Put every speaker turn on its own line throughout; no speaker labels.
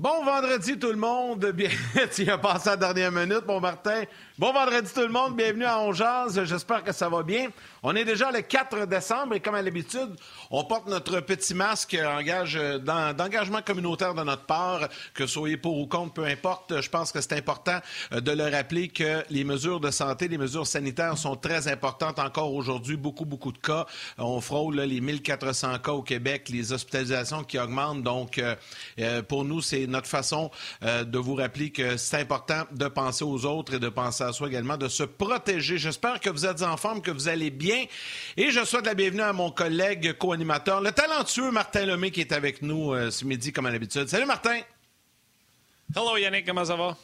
Bon vendredi tout le monde. Bien, tu as passé la dernière minute, mon Martin. Bon vendredi tout le monde. Bienvenue à Ongeaz. J'espère que ça va bien. On est déjà le 4 décembre et comme à l'habitude, on porte notre petit masque d'engagement communautaire de notre part, que soyez pour ou contre, peu importe. Je pense que c'est important euh, de le rappeler que les mesures de santé, les mesures sanitaires sont très importantes encore aujourd'hui. Beaucoup, beaucoup de cas. On frôle les 1400 cas au Québec, les hospitalisations qui augmentent. Donc, euh, euh, pour nous, c'est notre façon de vous rappeler que c'est important de penser aux autres et de penser à soi également, de se protéger. J'espère que vous êtes en forme, que vous allez bien et je souhaite la bienvenue à mon collègue co-animateur, le talentueux Martin Lemay, qui est avec nous euh, ce midi, comme à l'habitude. Salut, Martin!
Hello, Yannick, comment ça va?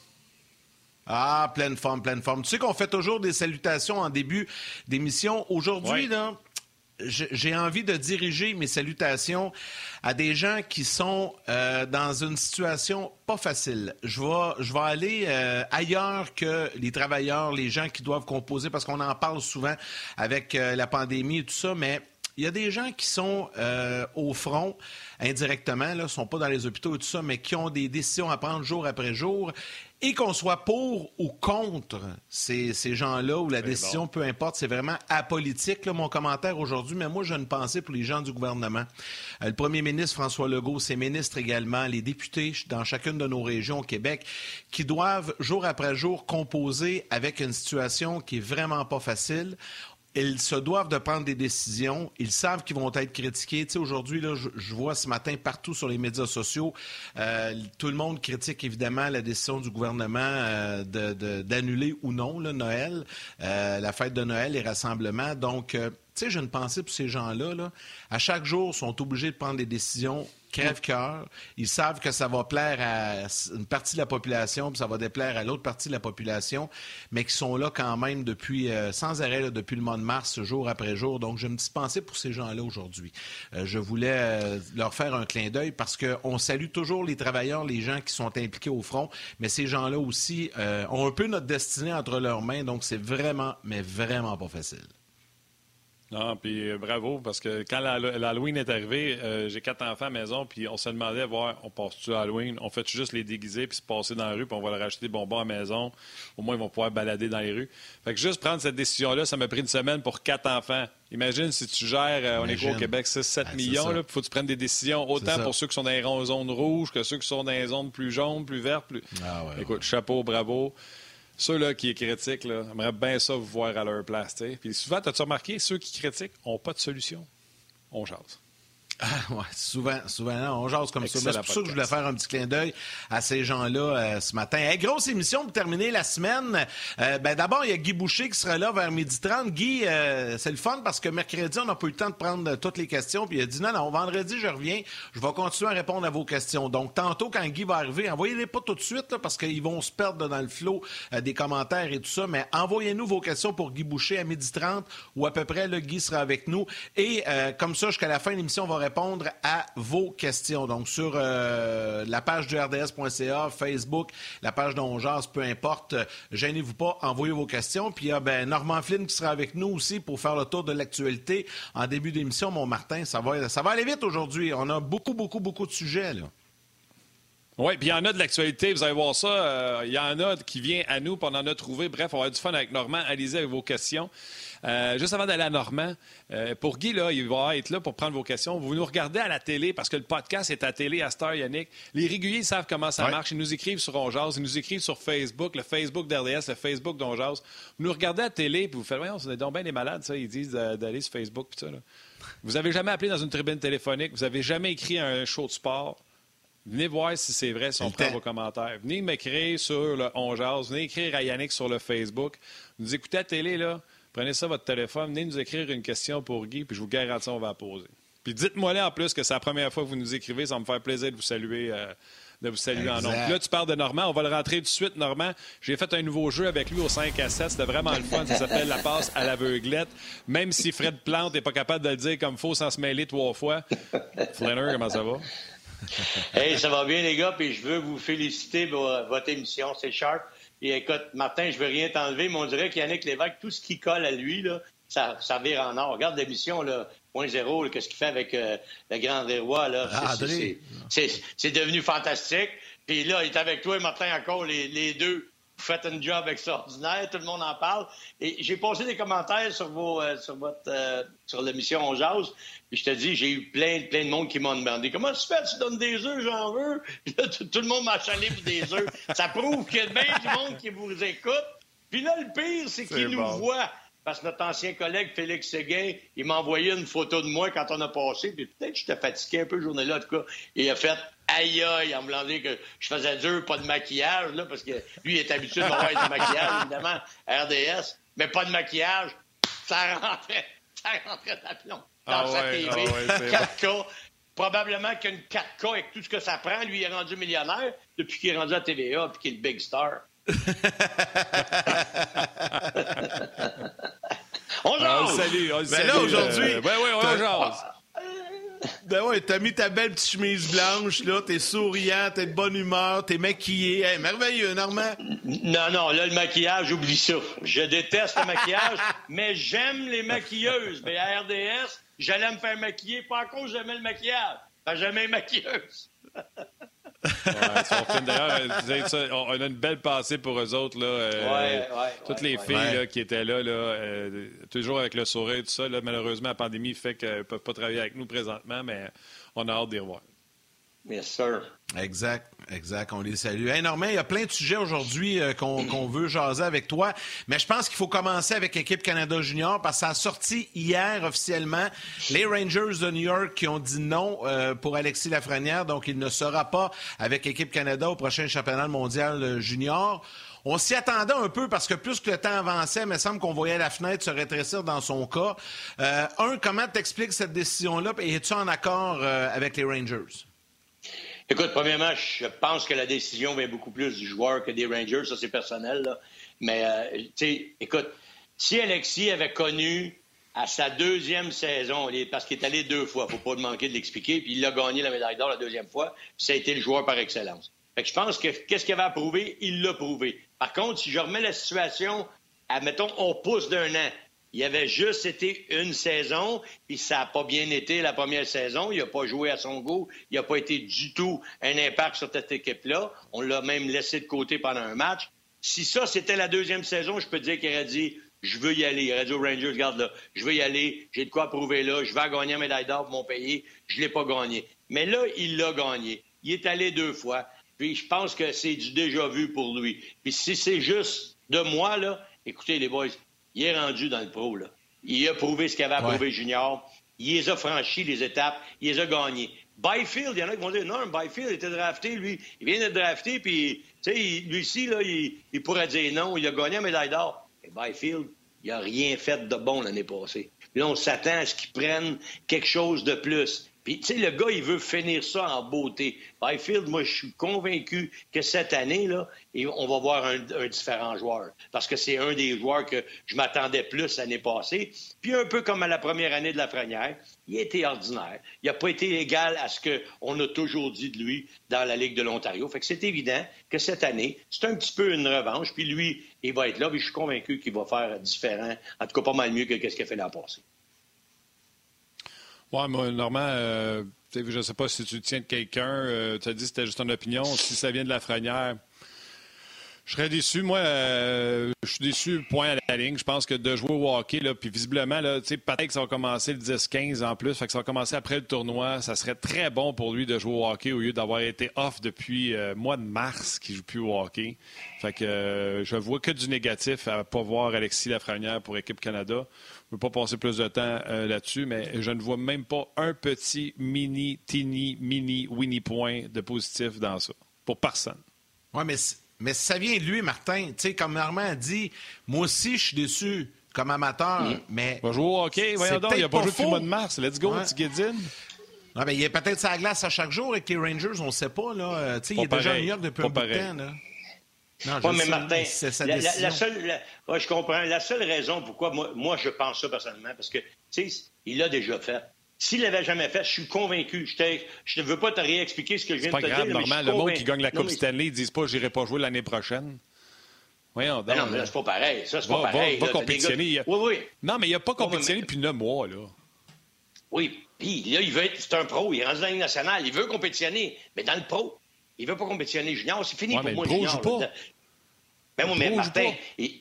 Ah, pleine forme, pleine forme. Tu sais qu'on fait toujours des salutations en début d'émission. Aujourd'hui, là, j'ai envie de diriger mes salutations à des gens qui sont euh, dans une situation pas facile. Je vais, je vais aller euh, ailleurs que les travailleurs, les gens qui doivent composer, parce qu'on en parle souvent avec euh, la pandémie et tout ça, mais il y a des gens qui sont au front indirectement, ne sont pas dans les hôpitaux et tout ça, mais qui ont des décisions à prendre jour après jour et qu'on soit pour ou contre ces, gens-là ou la décision, peu importe, c'est vraiment apolitique, mon commentaire aujourd'hui, mais moi, j'ai une pensée pour les gens du gouvernement. Euh, le premier ministre François Legault, ses ministres également, les députés dans chacune de nos régions au Québec, qui doivent jour après jour composer avec une situation qui est vraiment pas facile ils se doivent de prendre des décisions. Ils savent qu'ils vont être critiqués. Tu sais, aujourd'hui, là, je, vois ce matin partout sur les médias sociaux, euh, tout le monde critique évidemment la décision du gouvernement euh, d'annuler ou non le Noël, euh, la fête de Noël, les rassemblements. Donc, tu sais, j'ai une pensée pour ces gens-là. Là. À chaque jour, ils sont obligés de prendre des décisions crève-cœur. Ils savent que ça va plaire à une partie de la population, puis ça va déplaire à l'autre partie de la population, mais qui sont là quand même depuis, euh, sans arrêt, depuis le mois de mars, jour après jour. Donc, une petite pensée pour ces gens-là aujourd'hui. Euh, je voulais euh, leur faire un clin d'œil parce qu'on salue toujours les travailleurs, les gens qui sont impliqués au front, mais ces gens-là aussi ont un peu notre destinée entre leurs mains, donc c'est vraiment, mais vraiment pas facile.
Non, puis euh, bravo, parce que quand l'Halloween est arrivé, euh, j'ai quatre enfants à la maison, puis on se demandait, voir, on passe-tu à Halloween? On fait juste les déguiser, puis se passer dans la rue, puis on va leur acheter des bonbons à la maison. Au moins, ils vont pouvoir balader dans les rues. Fait que juste prendre cette décision-là, ça m'a pris une semaine pour quatre enfants. Imagine si tu gères, euh, on est quoi au Québec, 6-7 millions, il faut que tu prennes des décisions autant pour ceux qui sont dans les zones rouges que ceux qui sont dans les zones plus jaunes, plus vertes. Plus... Ah Écoute, chapeau, bravo. Ceux là, qui critiquent, là, j'aimerais bien ça vous voir à leur place. Puis souvent, as-tu remarqué, ceux qui critiquent n'ont pas de solution? On jase.
Ah, ouais, souvent, souvent, on jase comme ça. C'est pour ça que je voulais faire un petit clin d'œil à ces gens-là euh, ce matin. grosse émission pour terminer la semaine. Euh, ben, D'abord, il y a Guy Boucher qui sera là vers midi 30. Guy, euh, c'est le fun parce que mercredi, on n'a pas eu le temps de prendre toutes les questions. Puis il a dit non, non, vendredi, je reviens. Je vais continuer à répondre à vos questions. Donc, tantôt, quand Guy va arriver, envoyez-les pas tout de suite parce qu'ils vont se perdre dans le flot des commentaires et tout ça. Mais envoyez-nous vos questions pour Guy Boucher à midi 30 ou à peu près, le Guy sera avec nous. Et comme ça, jusqu'à la fin de l'émission, on va répondre à vos questions. Donc, sur euh, la page du RDS.ca, Facebook, la page d'Ongeance, peu importe, gênez-vous pas, envoyez vos questions. Puis il y a ben, Normand Flynn qui sera avec nous aussi pour faire le tour de l'actualité en début d'émission. Mon Martin, ça va, ça va aller vite aujourd'hui. On a beaucoup, beaucoup, beaucoup de sujets. Là.
Oui, puis il y en a de l'actualité, vous allez voir ça. Euh, il y en a qui vient à nous, puis on en a trouvé. Bref, on va avoir du fun avec Normand. Allez-y avec vos questions. Euh, juste avant d'aller à Normand, euh, pour Guy, là, il va être là pour prendre vos questions. Vous nous regardez à la télé parce que le podcast est à télé à Star Yannick. Les réguliers savent comment ça marche. Ils nous écrivent sur Onjaz, ils nous écrivent sur Facebook, le Facebook d'RDS, le Facebook d'Onjaz. Vous nous regardez à la télé puis vous faites, voyons, c'est donc bien des malades, ça. Ils disent d'aller sur Facebook puis ça. Vous n'avez jamais appelé dans une tribune téléphonique, vous n'avez jamais écrit un show de sport. Venez voir si c'est vrai, si on prend vos commentaires. Venez m'écrire sur le Onjaz, venez écrire à Yannick sur le Facebook. Vous écoutez à la télé, là, Prenez ça, votre téléphone, venez nous écrire une question pour Guy, puis je vous garantis, on va la poser. Puis dites-moi là en plus que c'est la première fois que vous nous écrivez, ça va me faire plaisir de vous saluer. Euh, de vous saluer en nom. Là, tu parles de Normand. On va le rentrer tout de suite, Normand. J'ai fait un nouveau jeu avec lui au 5 à 7. C'était vraiment le fun. Ça s'appelle La passe à l'aveuglette. Même si Fred Plante n'est pas capable de le dire comme il faut sans se mêler trois fois. Flanner, comment ça va?
hey, ça va bien, les gars. Puis je veux vous féliciter pour votre émission. C'est sharp. Et écoute, Martin, je veux rien t'enlever, mais on dirait qu'Yannick Lévesque, tout ce qui colle à lui, là, ça, ça vire en or. Regarde l'émission, là, point zéro, qu'est-ce qu'il fait avec euh, le grand Roy, là.
Ah,
c'est devenu fantastique. Puis là, il est avec toi, Martin, encore, les, les deux. Vous faites un job extraordinaire, tout le monde en parle. Et j'ai posé des commentaires sur vos, euh, sur votre, euh, sur l'émission On Jase. Puis je te dis, j'ai eu plein, plein de monde qui m'ont demandé comment tu fais, tu donnes des œufs, j'en veux. tout, le monde m'a chalé pour des œufs. Ça prouve qu'il y a bien du monde qui vous écoute. Puis là, le pire, c'est qu'ils nous voient. Parce que notre ancien collègue Félix Séguin, il m'a envoyé une photo de moi quand on a passé, puis peut-être que j'étais fatigué un peu journée-là, en tout cas. il a fait aïe aïe en me disant que je faisais dur, pas de maquillage, là, parce que lui, il est habitué de avoir du maquillage, évidemment, RDS, mais pas de maquillage. Ça rentrait, ça rentrait d'aplomb dans
ah
sa
ouais,
TV.
Ah ouais,
4K. Probablement qu'une 4K avec tout ce que ça prend, lui, il est rendu millionnaire depuis qu'il est rendu à TVA puis qu'il est le big star. on
ah,
jase!
salut, on
Ben
salue,
là, aujourd'hui,
euh, ben oui, on jase.
Ben ouais, t'as mis ta belle petite chemise blanche, là, t'es souriant, t'es de bonne humeur, t'es maquillé. Hey, merveilleux, Normand.
Non, non, là, le maquillage, oublie ça. Je déteste le maquillage, mais j'aime les maquilleuses. Mais à RDS, j'allais me faire maquiller, pas à cause j'aimais le maquillage. Que j'aimais les maquilleuses.
Ouais, D'ailleurs, euh, on a une belle passée pour eux autres. Là, euh,
Ouais, ouais,
toutes
ouais,
les filles
Ouais.
là, qui étaient là, là euh, toujours avec le sourire et tout ça. Là, malheureusement, la pandémie fait qu'elles ne peuvent pas travailler avec nous présentement, mais on a hâte d'y revoir.
Yes, sir.
Exact, exact. On les salue. Hey, Normand, il y a plein de sujets aujourd'hui euh, qu'on veut jaser avec toi, mais je pense qu'il faut commencer avec l'équipe Canada Junior parce que ça a sorti hier officiellement. Les Rangers de New York qui ont dit non euh, pour Alexis Lafrenière, donc il ne sera pas avec l'équipe Canada au prochain championnat mondial junior. On s'y attendait un peu parce que plus que le temps avançait, il me semble qu'on voyait la fenêtre se rétrécir dans son cas. Euh, un, comment t'expliques cette décision-là et es-tu en accord avec les Rangers?
Écoute, premièrement, je pense que la décision vient beaucoup plus du joueur que des Rangers. Ça, c'est personnel. Mais, euh, tu sais, écoute, si Alexis avait connu à sa deuxième saison, il parce qu'il est allé deux fois, faut pas manquer de l'expliquer, puis il a gagné la médaille d'or la deuxième fois, puis ça a été le joueur par excellence. Fait je pense que qu'est-ce qu'il avait à prouver? Il l'a prouvé. Par contre, si je remets la situation, admettons, on pousse d'un an. Il avait juste été une saison, puis ça n'a pas bien été la première saison. Il n'a pas joué à son goût. Il n'a pas été du tout un impact sur cette équipe-là. On l'a même laissé de côté pendant un match. Si ça, c'était la deuxième saison, je peux dire qu'il aurait dit je veux y aller. Il aurait dit aux Rangers, regarde là, je veux y aller, j'ai de quoi prouver là, je vais gagner la médaille d'or pour mon pays. Je ne l'ai pas gagné. Mais là, il l'a gagné. Il est allé deux fois. Puis je pense que c'est du déjà vu pour lui. Puis si c'est juste de moi, là, écoutez les boys, il est rendu dans le pro. Là. Il a prouvé ce qu'il avait à
Ouais.
prouver junior. Il les a franchis, les étapes. Il les a gagnés. Byfield, il y en a qui vont dire non, Byfield était drafté, lui. Il vient d'être drafté, puis, tu sais, il- lui ici, là, il, il pourrait dire non. Il a gagné la médaille d'or. Mais Byfield, il n'a rien fait de bon l'année passée. Puis là, on s'attend à ce qu'il prenne quelque chose de plus. Puis, tu sais, le gars, il veut finir ça en beauté. Byfield, moi, je suis convaincu que cette année, là, on va voir un, un différent joueur. Parce que c'est un des joueurs que je m'attendais plus l'année passée. Puis, un peu comme à la première année de la Frenière, il a été ordinaire. Il n'a pas été égal à ce qu'on a toujours dit de lui dans la Ligue de l'Ontario. Fait que c'est évident que cette année, c'est un petit peu une revanche. Puis lui, il va être là. Puis je suis convaincu qu'il va faire différent. En tout cas, pas mal mieux que ce qu'il a fait l'an passé.
Ouais, moi, Normand, euh, je ne sais pas si tu tiens de quelqu'un. euh, tu as dit que c'était juste ton opinion. Si ça vient de la frenière, je serais déçu. Moi, euh, je suis déçu, point à la ligne. Je pense que de jouer au hockey, puis visiblement, peut-être que ça va commencer le 10-15 en plus, fait que ça va commencer après le tournoi. Ça serait très bon pour lui de jouer au hockey au lieu d'avoir été off depuis euh, mois de mars qu'il joue plus au hockey. Fait que je vois que du négatif à ne pas voir Alexis Lafrenière pour Équipe Canada. Je ne veux pas passer plus de temps euh, là-dessus, mais je ne vois même pas un petit mini, teeny, mini, winnie point de positif dans ça. Pour personne.
Oui, mais, mais ça vient de lui, Martin. Tu sais, comme Normand a dit, moi aussi, je suis déçu comme amateur, mais.
Il va jouer au hockey. Voyons donc, il n'a pas joué depuis le mois de mars. Let's go,
Ouais.
petit Guédine.
Ah, ben, il est peut-être sa glace à chaque jour avec les Rangers, on ne sait pas. Là. Euh, tu sais, il est déjà à
pareil.
New York depuis
Pas
un bout de temps. Là. Non,
mais
sais,
Martin,
c'est
la, la-
décision.
la seule, la- ouais, je comprends. La seule raison pourquoi moi, moi, je pense ça personnellement, parce que, tu sais, il l'a déjà fait. S'il l'avait jamais fait, je suis convaincu. Je ne veux pas te réexpliquer ce que je viens
C'est pas
de te
grave,
dire. mais je
normal.
suis
Le monde qui gagne la
Non,
Coupe
mais-
Stanley, ils disent pas j'irai pas jouer l'année prochaine. Voyons
Ben non, mais là, c'est pas pareil. Ça, c'est pas
Va,
pareil.
va, va
là. T'as des
compétitionner.
gars- Oui, oui.
Non, mais il n'a pas compétitionné depuis neuf mois, là.
Oui, puis là, il veut être, c'est un pro, il est rendu dans la Ligue nationale, il veut compétitionner, mais dans le pro, il veut pas compétitionner junior, c'est fini
Ouais,
pour
mais
moi,
pro
junior.
joue pas.
Ben moi, mais
pro
Martin, il-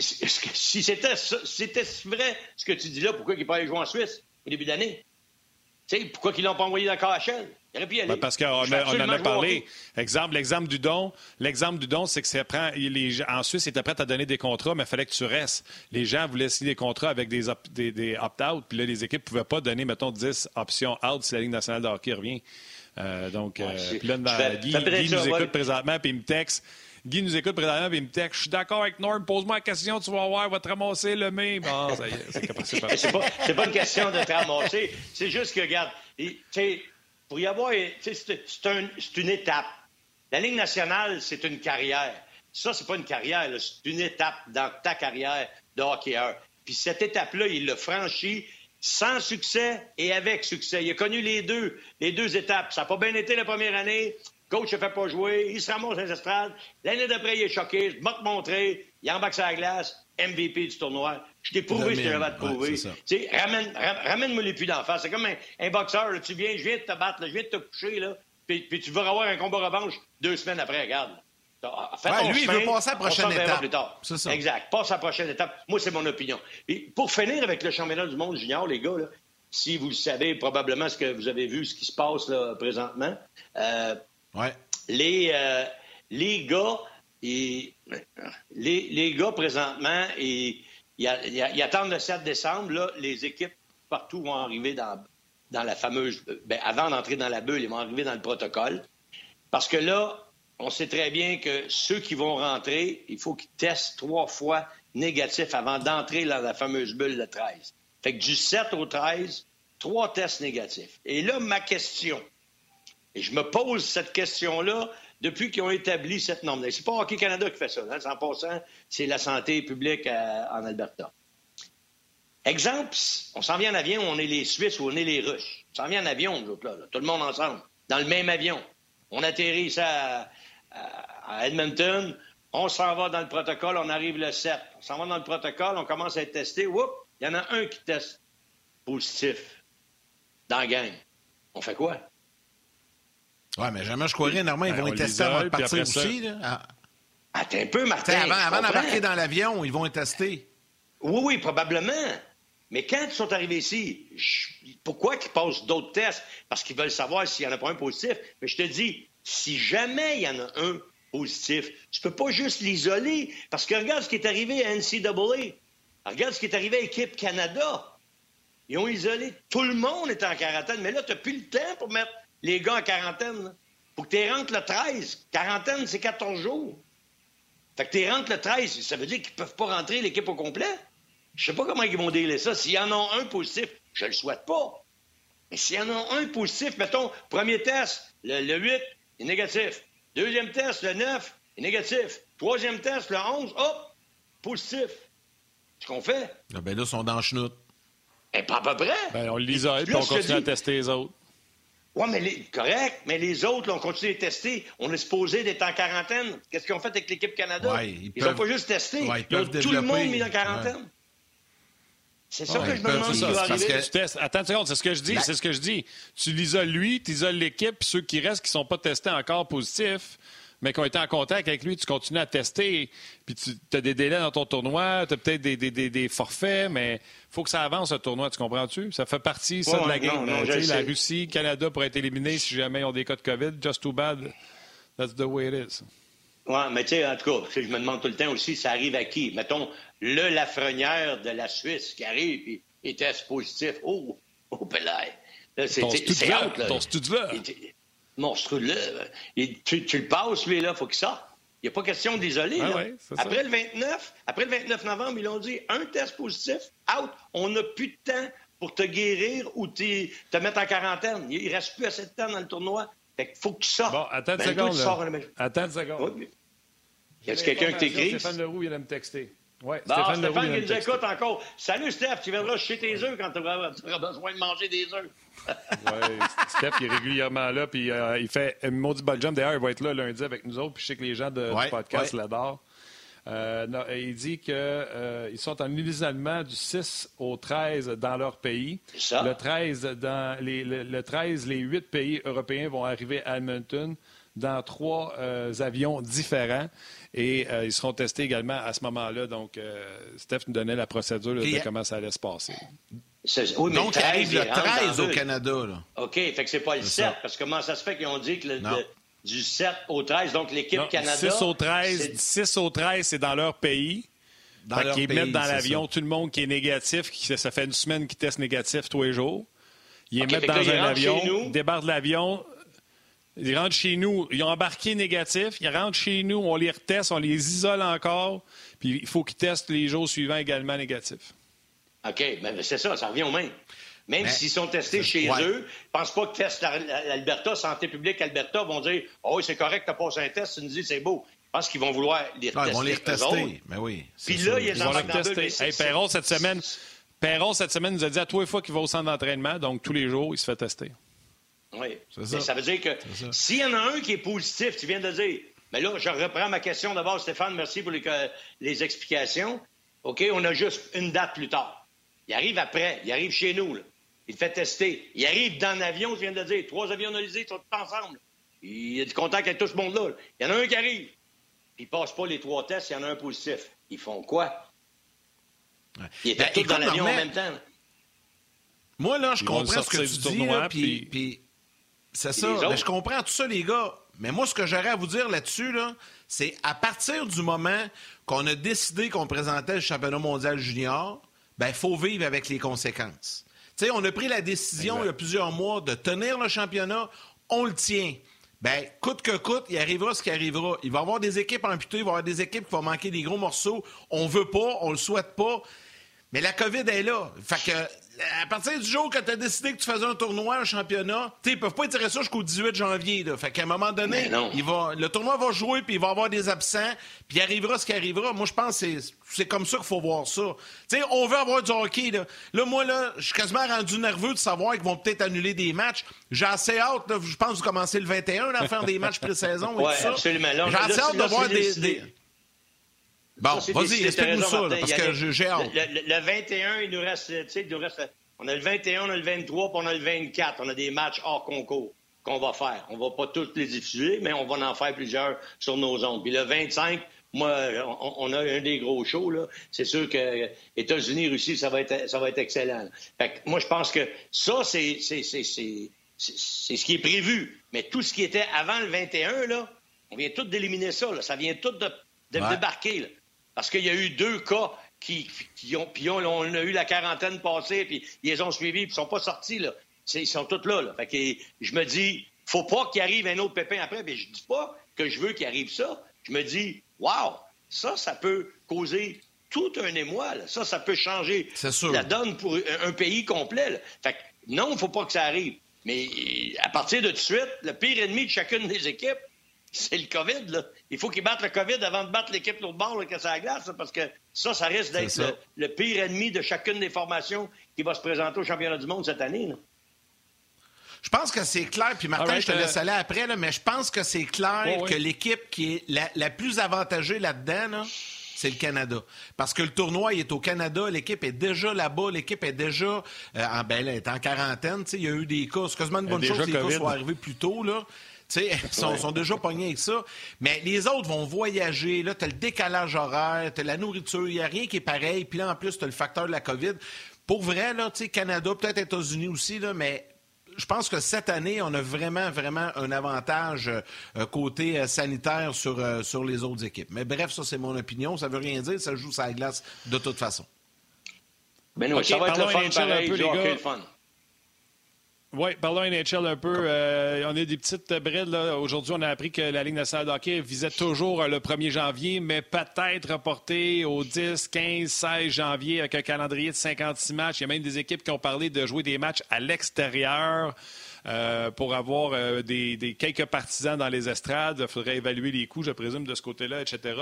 si c'était c'était vrai ce que tu dis là, pourquoi il n'est pas allé jouer en Suisse au début d'année? Sais, pourquoi ils l'ont pas envoyé dans le KHL? Il aurait pu y aller.
Ben, parce qu'on en a parlé. Exemple, l'exemple du don. L'exemple du don, c'est que ça prend. Les, gens- en Suisse, ils étaient prêts à donner des contrats, mais il fallait que tu restes. Les gens voulaient signer des contrats avec des, op- des, des opt-out, puis là, les équipes ne pouvaient pas donner, mettons, 10 options out si la Ligue nationale de hockey revient. Euh, donc,
Ouais,
euh, puis là, Guy, Guy
ça,
nous
ouais.
écoute présentement, puis il me texte. Guy nous écoute présentement, puis il me texte. Je suis d'accord avec Norm, pose-moi la question, tu vas voir, va te ramasser le main. Bon, ça y est, c'est
pas, c'est pas une question de te ramasser. C'est juste que, regarde, et, tu sais, pour y avoir. C'est c'est un- c'est une étape. La Ligue nationale, c'est une carrière. Ça, c'est pas une carrière, c'est une étape dans ta carrière de hockeyeur. Puis cette étape-là, il l'a franchi sans succès et avec succès. Il a connu les deux, les deux étapes. Ça n'a pas bien été la première année. Coach ne fait pas jouer. Il se ramasse dans les estrades. L'année d'après, il est choqué. Je vais te montrer. Il embarque la glace. MVP du tournoi. Je t'ai prouvé ce que j'avais à te
Ouais,
prouver. Tu sais, ramène, ra- ramène-moi les puits d'en face. C'est comme un, un boxeur. là. Tu viens, je viens de te battre, là, je viens de te coucher, là, puis, puis tu vas avoir un combat revanche deux semaines après. Regarde.
Ouais, lui, il veut passer à la prochaine étape.
plus tard.
Ça.
Exact. Passe à la prochaine étape. Moi, c'est mon opinion. Et pour finir avec le championnat du monde junior, les gars, là, si vous le savez, probablement ce que vous avez vu, ce qui se passe là, présentement, euh,
Ouais.
les, euh, les gars, ils- les, les gars présentement, ils attendent le 7 décembre. Là, les équipes partout vont arriver dans, dans la fameuse. ben, avant d'entrer dans la bulle, ils vont arriver dans le protocole. Parce que là, on sait très bien que ceux qui vont rentrer, il faut qu'ils testent trois fois négatif avant d'entrer dans la fameuse bulle de 13. Fait que du 7 au 13, trois tests négatifs. Et là, ma question, et je me pose cette question-là depuis qu'ils ont établi cette norme. C'est pas Hockey Canada qui fait ça. Hein? En passant, c'est la santé publique à- en Alberta. Exemple, on s'en vient en avion, on est les Suisses ou on est les Russes. On s'en vient en avion, nous autres, là, là, tout le monde ensemble, dans le même avion. On atterrit ça à, Edmonton, on s'en va dans le protocole, on arrive le 7. On s'en va dans le protocole, on commence à être testé. Oups, il y en a un qui teste positif dans la gang. On fait quoi?
Ouais, mais jamais je croirais, normalement, ils
Ben,
vont
on
les tester avant de partir aussi. Là. Ah.
Attends un peu, Martin.
avant d'embarquer dans l'avion, ils vont les tester.
Oui, oui, probablement. Mais quand ils sont arrivés ici, je- pourquoi qu'ils passent d'autres tests? Parce qu'ils veulent savoir s'il n'y en a pas un positif. Mais je te dis, si jamais il y en a un positif, tu peux pas juste l'isoler. Parce que regarde ce qui est arrivé à NCAA. Regarde ce qui est arrivé à Équipe Canada. Ils ont isolé. Tout le monde est en quarantaine. Mais là, tu n'as plus le temps pour mettre les gars en quarantaine. là. Pour que tu rentres le 13. Quarantaine, c'est 14 jours. Fait que tu rentres le 13, ça veut dire qu'ils peuvent pas rentrer l'équipe au complet. Je sais pas comment ils vont délai ça. S'il y en a un positif, je le souhaite pas. Mais s'il y en a un positif, mettons, premier test, le, le 8 est négatif. Deuxième test, le 9 est négatif. Troisième test, le 11, hop, positif. Ce qu'on fait?
Ah, ben là, ils sont dans le chenoute.
Eh, pas à peu près.
Ben, on l'isole,
Puis
on continue à tester les autres.
Oui, mais les, correct, mais les autres, là, on continue de les tester. On est supposé d'être en quarantaine. Qu'est-ce qu'ils ont fait avec l'équipe Canada?
Ouais, ils
ils n'ont
peuvent-
pas juste testé.
Ouais, ils
ils ont
peuvent
tout le monde mis en quarantaine. C'est ça
Ouais,
que
ils
je me demande
c'est
ce
ça,
qui va
c'est parce
arriver.
que-
Tu testes. Attends une seconde, c'est ce que je dis.
Ben-
C'est ce que je dis. Tu l'isoles lui, tu isoles l'équipe, puis ceux qui restent qui ne sont pas testés encore positifs, mais qui ont été en contact avec lui, tu continues à tester. Puis tu as des délais dans ton tournoi, tu as peut-être des, des- des- des forfaits, mais il faut que ça avance, ce tournoi, tu comprends-tu? Ça fait partie, ça,
Ouais,
de la game.
non,
la
sais.
Russie, Canada pourrait être éliminé si jamais ils ont des cas de COVID. Just too bad. That's the way it is.
Oui, mais tu sais, en tout cas, je me demande tout le temps aussi, ça arrive à qui? Mettons, le Lafrenière de la Suisse qui arrive et, et teste positif. Oh, oh, Pelay. Là, c'est out, là.
ton stud-là.
Il- il- Mon stud-là, il- tu, tu le passes, lui, là, faut qu'il sorte. Il n'y a pas question.
Ah ouais, ça.
après, le 29, après le 29 novembre, ils l'ont dit, un test positif, out. On n'a plus de temps pour te guérir ou te mettre en quarantaine. Il ne reste plus assez de temps dans le tournoi. Fait qu'il faut que tu sortes.
Bon, attends une
Ben, toi,
seconde.
tu
là.
sors en Amérique.
Attends une seconde.
Oui. Y a quelqu'un qui t'écrit?
Stéphane Leroux vient de me texter. Oui,
Bon,
Stéphane Leroux
Stéphane
vient de
qui
me
nous
texter.
écoute encore. Salut Steph, tu viendras chez tes œufs quand tu auras, tu besoin de manger des œufs.
Oui, Steph il est régulièrement là, puis euh, il fait une maudit jump. D'ailleurs, il va être là lundi avec nous autres, puis je sais que les gens de,
Ouais,
du podcast
ouais.
l'adorent. Il dit qu'ils sont en isolement du 6 au 13 dans leur pays. Le 13, dans les, le, 13, les huit pays européens vont arriver à Edmonton dans trois avions différents. Et ils seront testés également à ce moment-là. Donc, Steph nous donnait la procédure de comment ça allait se passer.
Donc, il arrive le 13 au Canada. Là.
OK, fait que c'est pas le 7. Parce que comment ça se fait qu'ils ont dit que le, du 7 au 13, donc l'équipe Canada...
6 au 13, 6 au 13 c'est dans leur pays. Dans leur pays, mettent dans l'avion tout le monde qui est négatif, qui, ça fait une semaine qu'ils testent négatif tous les jours. Ils les mettent dans un avion, débarquent de l'avion, ils rentrent chez nous, ils ont embarqué négatif, ils rentrent chez nous, on les reteste, on les isole encore, puis il faut qu'ils testent les jours suivants également négatifs.
OK, mais c'est ça, ça revient au même. Même s'ils sont testés chez eux, ne pense pas que test l'Alberta, Santé publique Alberta vont dire Oh, c'est correct, tu as passé un test, tu nous dis c'est beau. Je pense qu'ils vont vouloir les retester.
ils vont les retester. Mais oui.
Puis là, ils, vont les
tester. Hey, Perron, cette semaine, Perron, cette semaine, nous a dit à tous les fois qu'il va au centre d'entraînement, donc tous les jours, il se fait tester.
Oui. Ça. ça. veut dire que s'il y en a un qui est positif, tu viens de dire, mais là, je reprends ma question d'abord, Stéphane, merci pour les, les explications. OK, on a juste une date plus tard. Il arrive après, il arrive chez nous. Là. Il fait tester. Il arrive dans l'avion, je viens de le dire. Trois avions analysés, ils sont tous ensemble. Il a du contact avec tout ce monde-là. Il y en a un qui arrive. Puis il passe pas les trois tests, il y en a un positif. Ils font quoi? Il était ben, tous dans l'avion en même temps.
Moi, là, je comprends ce que tu dis, puis, c'est ça. Ben, je comprends tout ça, les gars. Mais moi, ce que j'aurais à vous dire là-dessus, là, c'est à partir du moment qu'on a décidé qu'on présentait le championnat mondial junior, ben, il faut vivre avec les conséquences. Tu sais, on a pris la décision il y a plusieurs mois de tenir le championnat, on le tient. Ben, coûte que coûte, il arrivera ce qui arrivera. Il va y avoir des équipes amputées, il va y avoir des équipes qui vont manquer des gros morceaux. On veut pas, on le souhaite pas. Mais la COVID est là. Fait que à partir du jour que tu as décidé que tu faisais un tournoi, un championnat, ils peuvent pas étirer ça jusqu'au 18 janvier. Là. Fait qu'à un moment donné, il va, le tournoi va jouer, puis il va y avoir des absents, puis il arrivera ce qui arrivera. Moi, je pense que c'est comme ça qu'il faut voir ça. sais, on veut avoir du hockey. Là, là moi, là, je suis quasiment rendu nerveux de savoir qu'ils vont peut-être annuler des matchs. J'ai assez hâte, je pense, de commencer le 21 à faire des matchs pré-saison ça.
absolument. J'ai
assez hâte de voir des... Bon, vas-y, explique-nous ça, parce que j'ai hâte.
Le, 21, il nous reste, il nous reste on a le 21, on a le 23, puis on a le 24. On a des matchs hors concours qu'on va faire. On va pas tous les diffuser, mais on va en faire plusieurs sur nos ondes. Puis le 25, moi, on, a un des gros shows, là. C'est sûr que États-Unis, Russie, ça va être, ça va être excellent. Fait que moi, je pense que ça, c'est, c'est, ce qui est prévu. Mais tout ce qui était avant le 21, là, on vient tout d'éliminer ça, là. Ça vient tout de, débarquer, là. Parce qu'il y a eu deux cas qui, ont, puis on, a eu la quarantaine passée, puis ils les ont suivis, puis ils sont pas sortis, là. Ils sont tous là, là. Fait que je me dis, faut pas qu'il arrive un autre pépin après, mais je dis pas que je veux qu'il arrive ça. Je me dis, wow, ça, ça peut causer tout un émoi, là. Ça, ça peut changer la donne pour un, pays complet, Fait que non, il faut pas que ça arrive. Mais à partir de tout de suite, le pire ennemi de chacune des équipes, c'est le COVID. Là. Il faut qu'ils battent le COVID avant de battre l'équipe l'autre bord là, que ça glace, parce que ça, ça risque d'être le, pire ennemi de chacune des formations qui va se présenter au championnat du monde cette année.
Je pense que c'est clair, puis Martin, je te laisse euh, aller après, là, mais je pense que c'est clair que l'équipe qui est la, plus avantagée là-dedans, c'est le Canada. Parce que le tournoi il est au Canada, l'équipe est déjà là-bas, l'équipe est déjà euh, en, ben, elle est en quarantaine. Il y a eu des cas, c'est quasiment une bonne chose que les cas soient arrivés plus tôt. Là. Ils sont, sont, déjà pognés avec ça. Mais les autres vont voyager. Là, tu as le décalage horaire, tu as la nourriture, il n'y a rien qui est pareil. Puis là, en plus, tu as le facteur de la COVID. Pour vrai, là, Canada, peut-être États-Unis aussi, là, mais je pense que cette année, on a vraiment, vraiment un avantage euh, côté euh, sanitaire sur, euh, sur les autres équipes. Mais bref, ça, c'est mon opinion. Ça veut rien dire. Ça joue sur la glace de toute façon.
Ben non, ça va être le fun, pareil, un peu, les fun.
Oui, parlons NHL un peu. Euh, on a des petites brides. Aujourd'hui, on a appris que la Ligue nationale de hockey visait toujours euh, le 1er janvier, mais peut-être reporté au 10, 15, 16 janvier avec un calendrier de 56 matchs. Il y a même des équipes qui ont parlé de jouer des matchs à l'extérieur. Euh, pour avoir des, quelques partisans dans les estrades. Il faudrait évaluer les coûts, je présume, de ce côté-là, etc.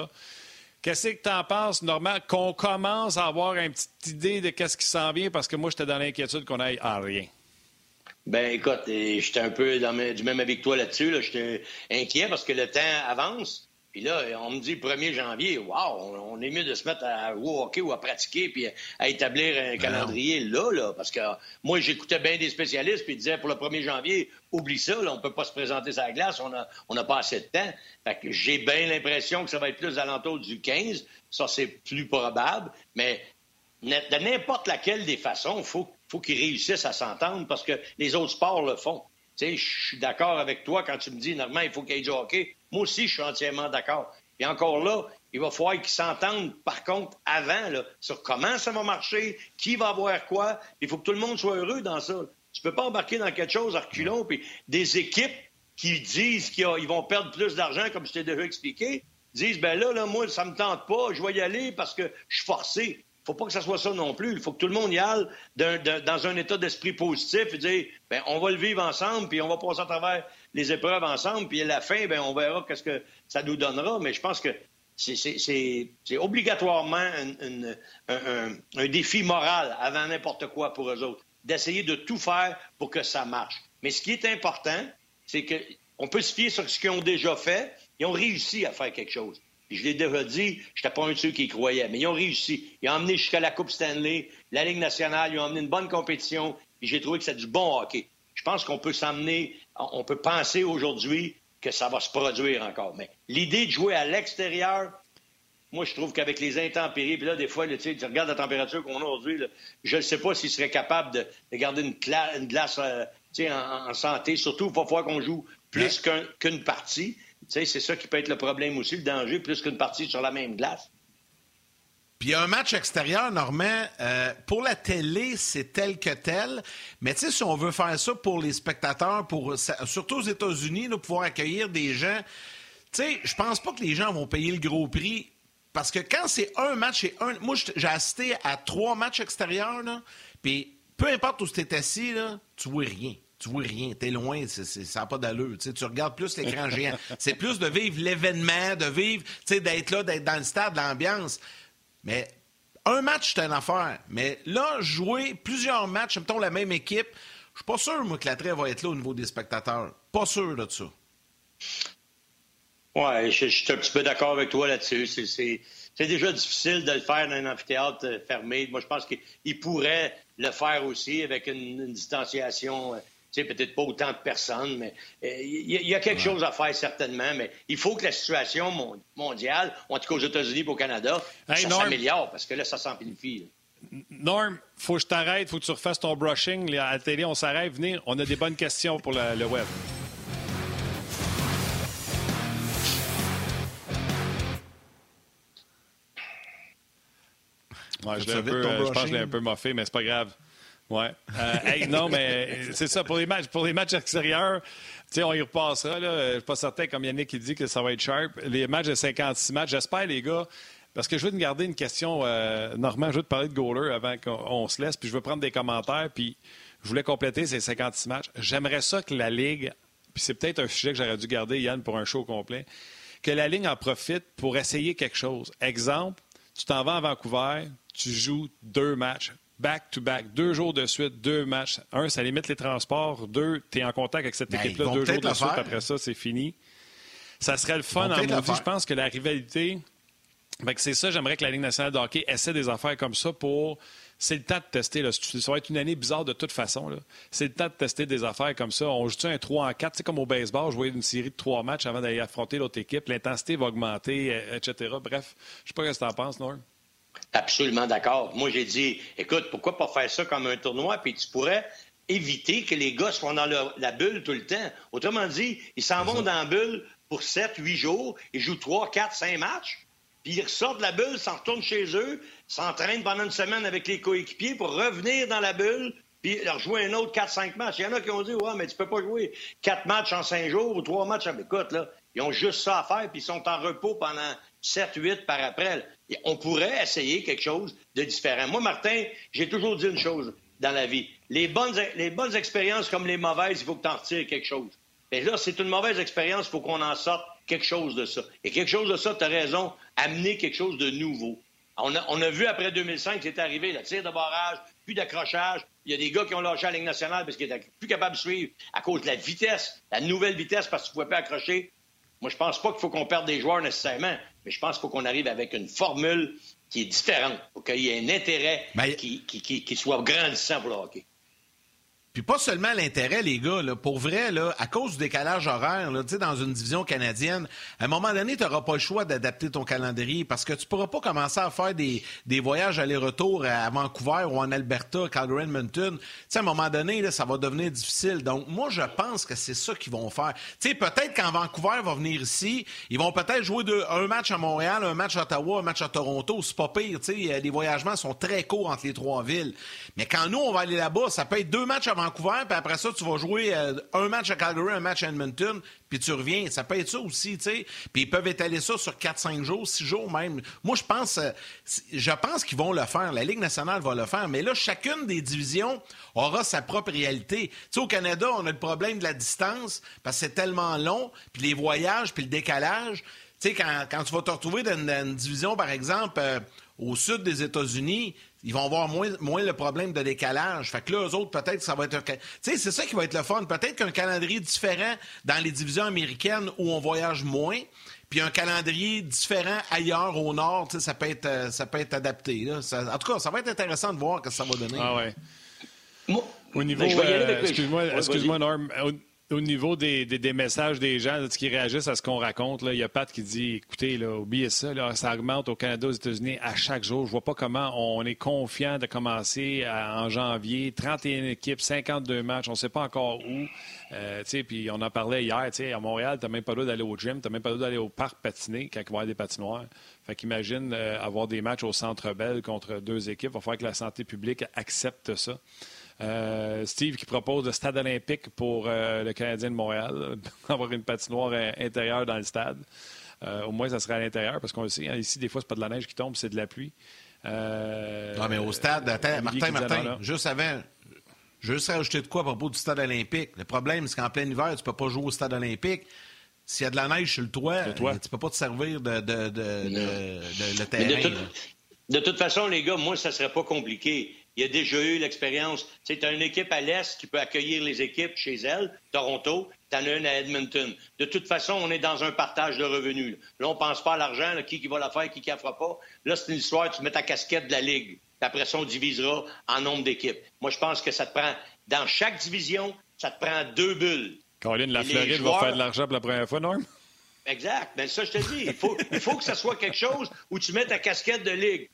Qu'est-ce que tu en penses, Normand, qu'on commence à avoir une petite idée de qu'est-ce qui s'en vient? Parce que moi, j'étais dans l'inquiétude qu'on aille à rien.
Ben écoute, j'étais un peu dans du même avec toi là-dessus. Là. J'étais inquiet parce que le temps avance. Puis là, on me dit 1er janvier, wow, on, est mieux de se mettre à jouer au hockey ou à pratiquer puis à établir un ben calendrier là, là. Parce que moi, j'écoutais bien des spécialistes puis ils disaient pour le 1er janvier, oublie ça, là, on peut pas se présenter sur la glace, on n'a on a pas assez de temps. Fait que j'ai bien l'impression que ça va être plus alentour du 15. Ça, c'est plus probable. Mais de n'importe laquelle des façons, il faut, faut qu'ils réussissent à s'entendre parce que les autres sports le font. Tu sais, je suis d'accord avec toi quand tu me dis, normalement, il faut qu'il y ait du hockey. Moi aussi, je suis entièrement d'accord. Et encore là, il va falloir qu'ils s'entendent, par contre, avant, là, sur comment ça va marcher, qui va avoir quoi. Il faut que tout le monde soit heureux dans ça. Tu peux pas embarquer dans quelque chose à reculons, puis des équipes qui disent qu'ils vont perdre plus d'argent, comme je t'ai déjà expliqué, disent, ben là, là, moi, ça me tente pas, je vais y aller parce que je suis forcé faut pas que ça soit ça non plus. Il faut que tout le monde y aille dans un état d'esprit positif et dire ben on va le vivre ensemble, puis on va passer à travers les épreuves ensemble, puis à la fin, ben on verra qu'est-ce que ça nous donnera. Mais je pense que c'est obligatoirement un, défi moral avant n'importe quoi pour eux autres, d'essayer de tout faire pour que ça marche. Mais ce qui est important, c'est qu'on peut se fier sur ce qu'ils ont déjà fait. Ils ont réussi à faire quelque chose je l'ai déjà dit, je n'étais pas un de ceux qui y croyaient. Mais ils ont réussi. Ils ont emmené jusqu'à la Coupe Stanley, la Ligue nationale, ils ont emmené une bonne compétition. Et j'ai trouvé que c'est du bon hockey. Je pense qu'on peut s'emmener, on peut penser aujourd'hui que ça va se produire encore. Mais l'idée de jouer à l'extérieur, moi, je trouve qu'avec les intempéries, puis là, des fois, tu regardes la température qu'on a aujourd'hui, je ne sais pas s'ils seraient capables de, garder une, glace euh, en, santé. Surtout, il va falloir qu'on joue plus qu'une partie c'est ça qui peut être le problème aussi, le danger, plus qu'une partie sur la même glace.
Puis un match extérieur, Normand, euh, pour la télé, c'est tel que tel. Mais tu sais, si on veut faire ça pour les spectateurs, pour surtout aux États-Unis, pouvoir accueillir des gens, tu sais, je pense pas que les gens vont payer le gros prix. Parce que quand c'est un match et un. Moi, j'ai assisté à trois matchs extérieurs, là, puis peu importe où tu es assis, là, tu vois rien tu vois rien, t'es loin, ça n'a pas d'allure. Tu regardes plus l'écran géant. C'est plus de vivre l'événement, de vivre, d'être là, d'être dans le stade, l'ambiance. Mais un match, c'est une affaire. Mais là, jouer plusieurs matchs, mettons la même équipe, je suis pas sûr, moi, que l'attrait va être là au niveau des spectateurs. Pas sûr de ça.
Oui, je, suis un petit peu d'accord avec toi là-dessus. C'est déjà difficile de le faire dans un amphithéâtre fermé. Moi, je pense qu'il pourrait le faire aussi avec une distanciation euh, sais, peut-être pas autant de personnes, mais il euh, y, a quelque chose à faire certainement. Mais il faut que la situation mondiale, en tout cas aux États-Unis et au Canada, ça s'améliore parce que là, ça s'amplifie.
Norm, faut que je t'arrête, faut que tu refasses ton brushing. À la télé, on s'arrête. Venez, on a des bonnes questions pour le web. Ouais, je, un peu, je pense que je l'ai un peu moffé, mais c'est pas grave. Oui. Euh, non, mais c'est ça. Pour les matchs, pour les matchs extérieurs, on y repassera. Là. Je suis pas certain, comme Yannick qui dit que ça va être sharp. Les matchs de 56 matchs, j'espère, les gars, parce que je veux te garder une question. Euh, je veux te parler de goaler avant qu'on se laisse, puis je veux prendre des commentaires, puis je voulais compléter ces 56 matchs. J'aimerais ça que la Ligue, puis c'est peut-être un sujet que j'aurais dû garder, Yann, pour un show complet, que la Ligue en profite pour essayer quelque chose. Exemple, tu t'en vas à Vancouver, tu joues deux matchs back-to-back, deux jours de suite, deux matchs. Un, ça limite les transports. Deux, tu es en contact avec cette ben, équipe-là deux jours de suite. Après ça, c'est fini. Ça serait le fun en maudit. Je pense que la rivalité. c'est ça, j'aimerais que la Ligue nationale de hockey essaie des affaires comme ça pour. C'est le temps de tester. Là. Ça va être une année bizarre de toute façon. C'est le temps de tester des affaires comme ça. On joue un 3 en 4, c'est comme au baseball, jouer une série de trois matchs avant d'aller affronter l'autre équipe. L'intensité va augmenter, etc. Bref, je sais pas ce que tu en penses, Norm.
Absolument d'accord. Moi, j'ai dit, écoute, pourquoi pas faire ça comme un tournoi, puis tu pourrais éviter que les gars soient dans la bulle tout le temps. Autrement dit, ils s'en vont dans la bulle pour 7, 8 jours, ils jouent 3, 4, 5 matchs, puis ils ressortent de la bulle, s'en retournent chez eux, s'entraînent pendant une semaine avec les coéquipiers pour revenir dans la bulle, puis leur jouer un autre 4-5 matchs. Il y en a qui ont dit, ouais, mais tu peux pas jouer 4 matchs en 5 jours ou 3 matchs. Écoute, là, ils ont juste ça à faire, puis ils sont en repos pendant 7-8 par après on pourrait essayer quelque chose de différent. Moi, Martin, j'ai toujours dit une chose dans la vie. Les bonnes, expériences comme les mauvaises, il faut que tu en retires quelque chose. Et là, c'est une mauvaise expérience, il faut qu'on en sorte quelque chose de ça. Et quelque chose de ça, tu as raison, amener quelque chose de nouveau. On a, vu après 2005 c'est arrivé, le tir de barrage, plus d'accrochage. Il y a des gars qui ont lâché la Ligue nationale parce qu'ils étaient plus capables de suivre à cause de la vitesse, la nouvelle vitesse parce tu ne pouvais pas accrocher. Moi, je pense pas qu'il faut qu'on perde des joueurs nécessairement, mais je pense qu'il faut qu'on arrive avec une formule qui est différente, pour qu'il y ait un intérêt ben, qui, qui, qui, soit grandissant pour le hockey.
Puis pas seulement l'intérêt, les gars, là, pour vrai, là, à cause du décalage horaire, là, dans une division canadienne, à un moment donné, tu n'auras pas le choix d'adapter ton calendrier parce que tu pourras pas commencer à faire des, des voyages aller-retour à Vancouver ou en Alberta, Calgary, Edmonton. à un moment donné, là, ça va devenir difficile. Donc, moi, je pense que c'est ça qu'ils vont faire. peut-être quand Vancouver va venir ici, ils vont peut-être jouer deux, un match à Montréal, un match à Ottawa, un match à Toronto. C'est pas pire. Les voyagements sont très courts entre les trois villes. Mais quand nous, on va aller là-bas, ça peut être deux matchs à Vancouver, puis après ça, tu vas jouer euh, un match à Calgary, un match à Edmonton, puis tu reviens. Ça peut être ça aussi, tu sais. Puis ils peuvent étaler ça sur 4-5 jours, 6 jours même. Moi, je pense, euh, je pense qu'ils vont le faire. La Ligue nationale va le faire. Mais là, chacune des divisions aura sa propre réalité. Tu sais, au Canada, on a le problème de la distance, parce que c'est tellement long, puis les voyages, puis le décalage. Tu sais, quand, tu vas te retrouver dans une, division, par exemple, euh, au sud des États-Unis, ils vont avoir moins, moins le problème de décalage. Fait que là, eux autres, peut-être ça va être un... Tu sais, c'est ça qui va être le fun. Peut-être qu'un calendrier différent dans les divisions américaines où on voyage moins, puis un calendrier différent ailleurs au nord, ça peut être, euh, ça peut être adapté. Là. en tout cas, ça va être intéressant de voir ce que ça va donner.
Ah ouais. Au niveau, euh, excuse-moi, excuse-moi Norm, au niveau des, messages des gens qui réagissent à ce qu'on raconte, il y a Pat qui dit écoutez, là, oubliez ça, ça augmente au Canada, aux États-Unis à chaque jour. Je vois pas comment on est confiant de commencer en janvier. 31 équipes, 52 matchs, on ne sait pas encore où. Euh, puis on en parlait hier, à Montréal, tu n'as même pas le d'aller au gym, tu n'as même pas le d'aller au parc patiner quand il y avoir des patinoires. Fait qu'imagine euh, avoir des matchs au Centre Bell contre deux équipes. Il va falloir que la santé publique accepte ça. Euh, Steve qui propose le stade olympique pour euh, le Canadien de Montréal, avoir une patinoire intérieure dans le stade. Euh, au moins, ça serait à l'intérieur, parce qu'on le sait, hein, ici, des fois, c'est pas de la neige qui tombe, c'est de la pluie.
non, mais au stade, attends, Martin, Martin, juste avant, juste rajouter de quoi à propos du stade olympique. Le problème, c'est qu'en plein hiver, tu peux pas jouer au stade olympique. S'il y a de la neige sur le toit, tu peux pas te servir de, de, de, terrain.
De, toute façon, les gars, moi, ça serait pas compliqué. Il y a déjà eu l'expérience. Tu as une équipe à l'Est qui peut accueillir les équipes chez elle, Toronto. Tu en as une à Edmonton. De toute façon, on est dans un partage de revenus. Là, on ne pense pas à l'argent, qui, qui va la faire, qui ne la fera pas. Là, c'est une histoire, tu mets ta casquette de la Ligue. après ça, on divisera en nombre d'équipes. Moi, je pense que ça te prend, dans chaque division, ça te prend deux bulles.
Caroline, la Floride va faire de l'argent pour la première fois, Norm?
Exact. Mais ben, ça, je te dis, il faut, il faut que ça soit quelque chose où tu mets ta casquette de ligue.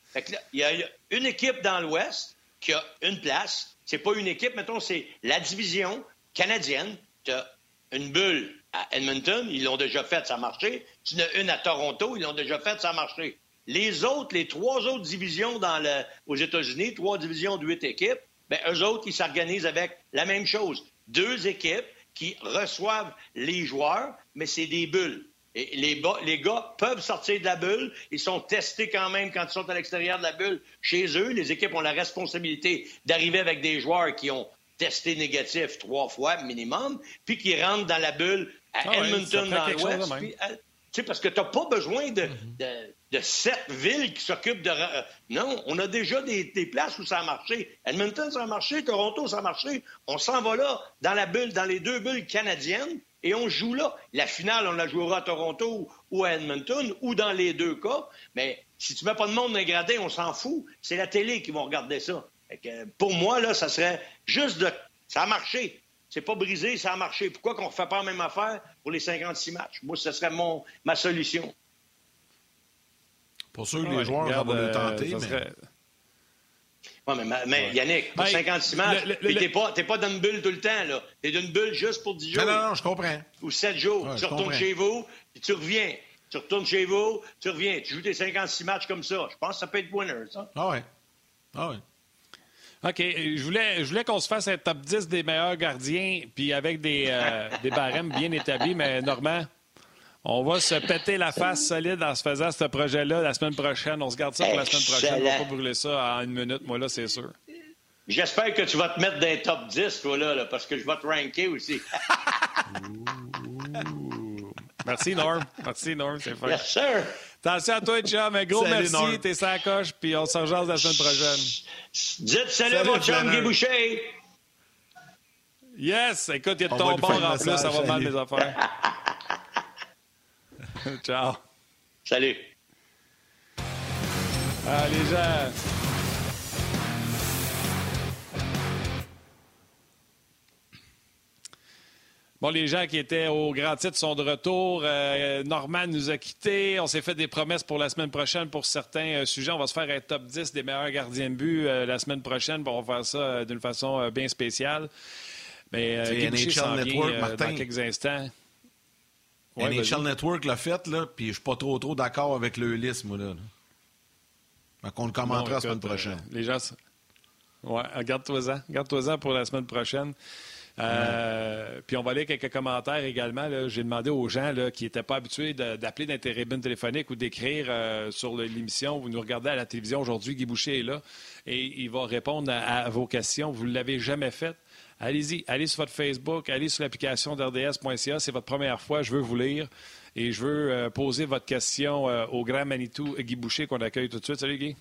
il y a une équipe dans l'Ouest qui a une place. C'est pas une équipe, mettons, c'est la division canadienne. Tu as une bulle à Edmonton, ils l'ont déjà fait, ça a marché. Tu en as une à Toronto, ils l'ont déjà fait, ça a marché. Les autres, les trois autres divisions dans aux États-Unis, trois divisions de huit équipes, bien, eux autres, ils s'organisent avec la même chose. Deux équipes qui reçoivent les joueurs, mais c'est des bulles les, les, gars peuvent sortir de la bulle. Ils sont testés quand même quand ils sont à l'extérieur de la bulle chez eux. Les équipes ont la responsabilité d'arriver avec des joueurs qui ont testé négatif trois fois minimum, puis qui rentrent dans la bulle à ah Edmonton dans l'Ouest. Euh, parce que tu n'as pas besoin de, de, sept villes qui s'occupent de. Euh, non, on a déjà des, des, places où ça a marché. Edmonton, ça a marché. Toronto, ça a marché. On s'en va là, dans la bulle, dans les deux bulles canadiennes et on joue là. La finale, on la jouera à Toronto ou à Edmonton, ou dans les deux cas. Mais si tu mets pas de monde dégradé, on s'en fout. C'est la télé qui va regarder ça. pour moi, là, ça serait juste de. Ça a marché. C'est pas brisé, ça a marché. Pourquoi qu'on ne refait pas la même affaire pour les 56 matchs? Moi, ce serait mon, ma solution.
Pour sûr que les joueurs vont le tenter, mais...
Oui, mais, Yannick, pour 56 matchs, t'es pas, pas dans une bulle tout le temps, là. T'es dans une bulle juste pour 10 jours.
Non, non, je comprends.
Ou 7 jours. tu retournes chez vous, puis tu reviens. Tu retournes chez vous, tu reviens. Tu joues tes 56 matchs comme ça. Je pense que ça peut être winner, ça.
Ah ouais. Ah ouais.
OK. Je voulais, je voulais qu'on se fasse un top 10 des meilleurs gardiens, puis avec des, euh, des barèmes bien établis, mais Normand, on va se péter la face solide en se faisant ce projet-là la semaine prochaine. On se garde ça pour la semaine prochaine. On va pas brûler ça en une minute, moi, là, c'est sûr.
J'espère que tu vas te mettre dans les top 10, toi, là, parce que je vais te ranker aussi.
Merci, Norm. Merci, Norm. C'est fun.
Yes, sir.
Attention à toi, chum. Un gros merci. T'es sans coche, puis on se rejoint la semaine prochaine.
Dites salut, salut mon chum Guy Boucher.
Yes. Écoute, il y a de ton bord en plus. Ça va mal, mes affaires. Ciao.
Salut.
Ah, les gens. Bon, les gens qui étaient au grand titre sont de retour. Euh, Norman nous a quittés. On s'est fait des promesses pour la semaine prochaine pour certains euh, sujets. On va se faire un top 10 des meilleurs gardiens de but euh, la semaine prochaine. on va faire ça d'une façon bien spéciale. Mais Guy s'en vient Martin. dans quelques instants.
Ouais, NHL Network l'a fait, là, puis je suis pas trop trop d'accord avec le liste, moi, là. Donc, on le commentera la semaine prochaine.
les gens... Ouais, garde-toi-en. Garde-toi-en pour la semaine prochaine. Euh, puis on va lire quelques commentaires également. J'ai demandé aux gens là, qui n'étaient pas habitués d'appeler d'un téléphonique ou d'écrire euh, sur l'émission. Vous nous regardez à la télévision aujourd'hui, Guy Boucher est là et il va répondre à, vos questions. Vous ne l'avez jamais fait. Allez-y, allez sur votre Facebook, allez sur l'application d'RDS.ca. C'est votre première fois, je veux vous lire et je veux euh, poser votre question au grand Manitou Guy Boucher qu'on accueille tout de suite. Salut Guy.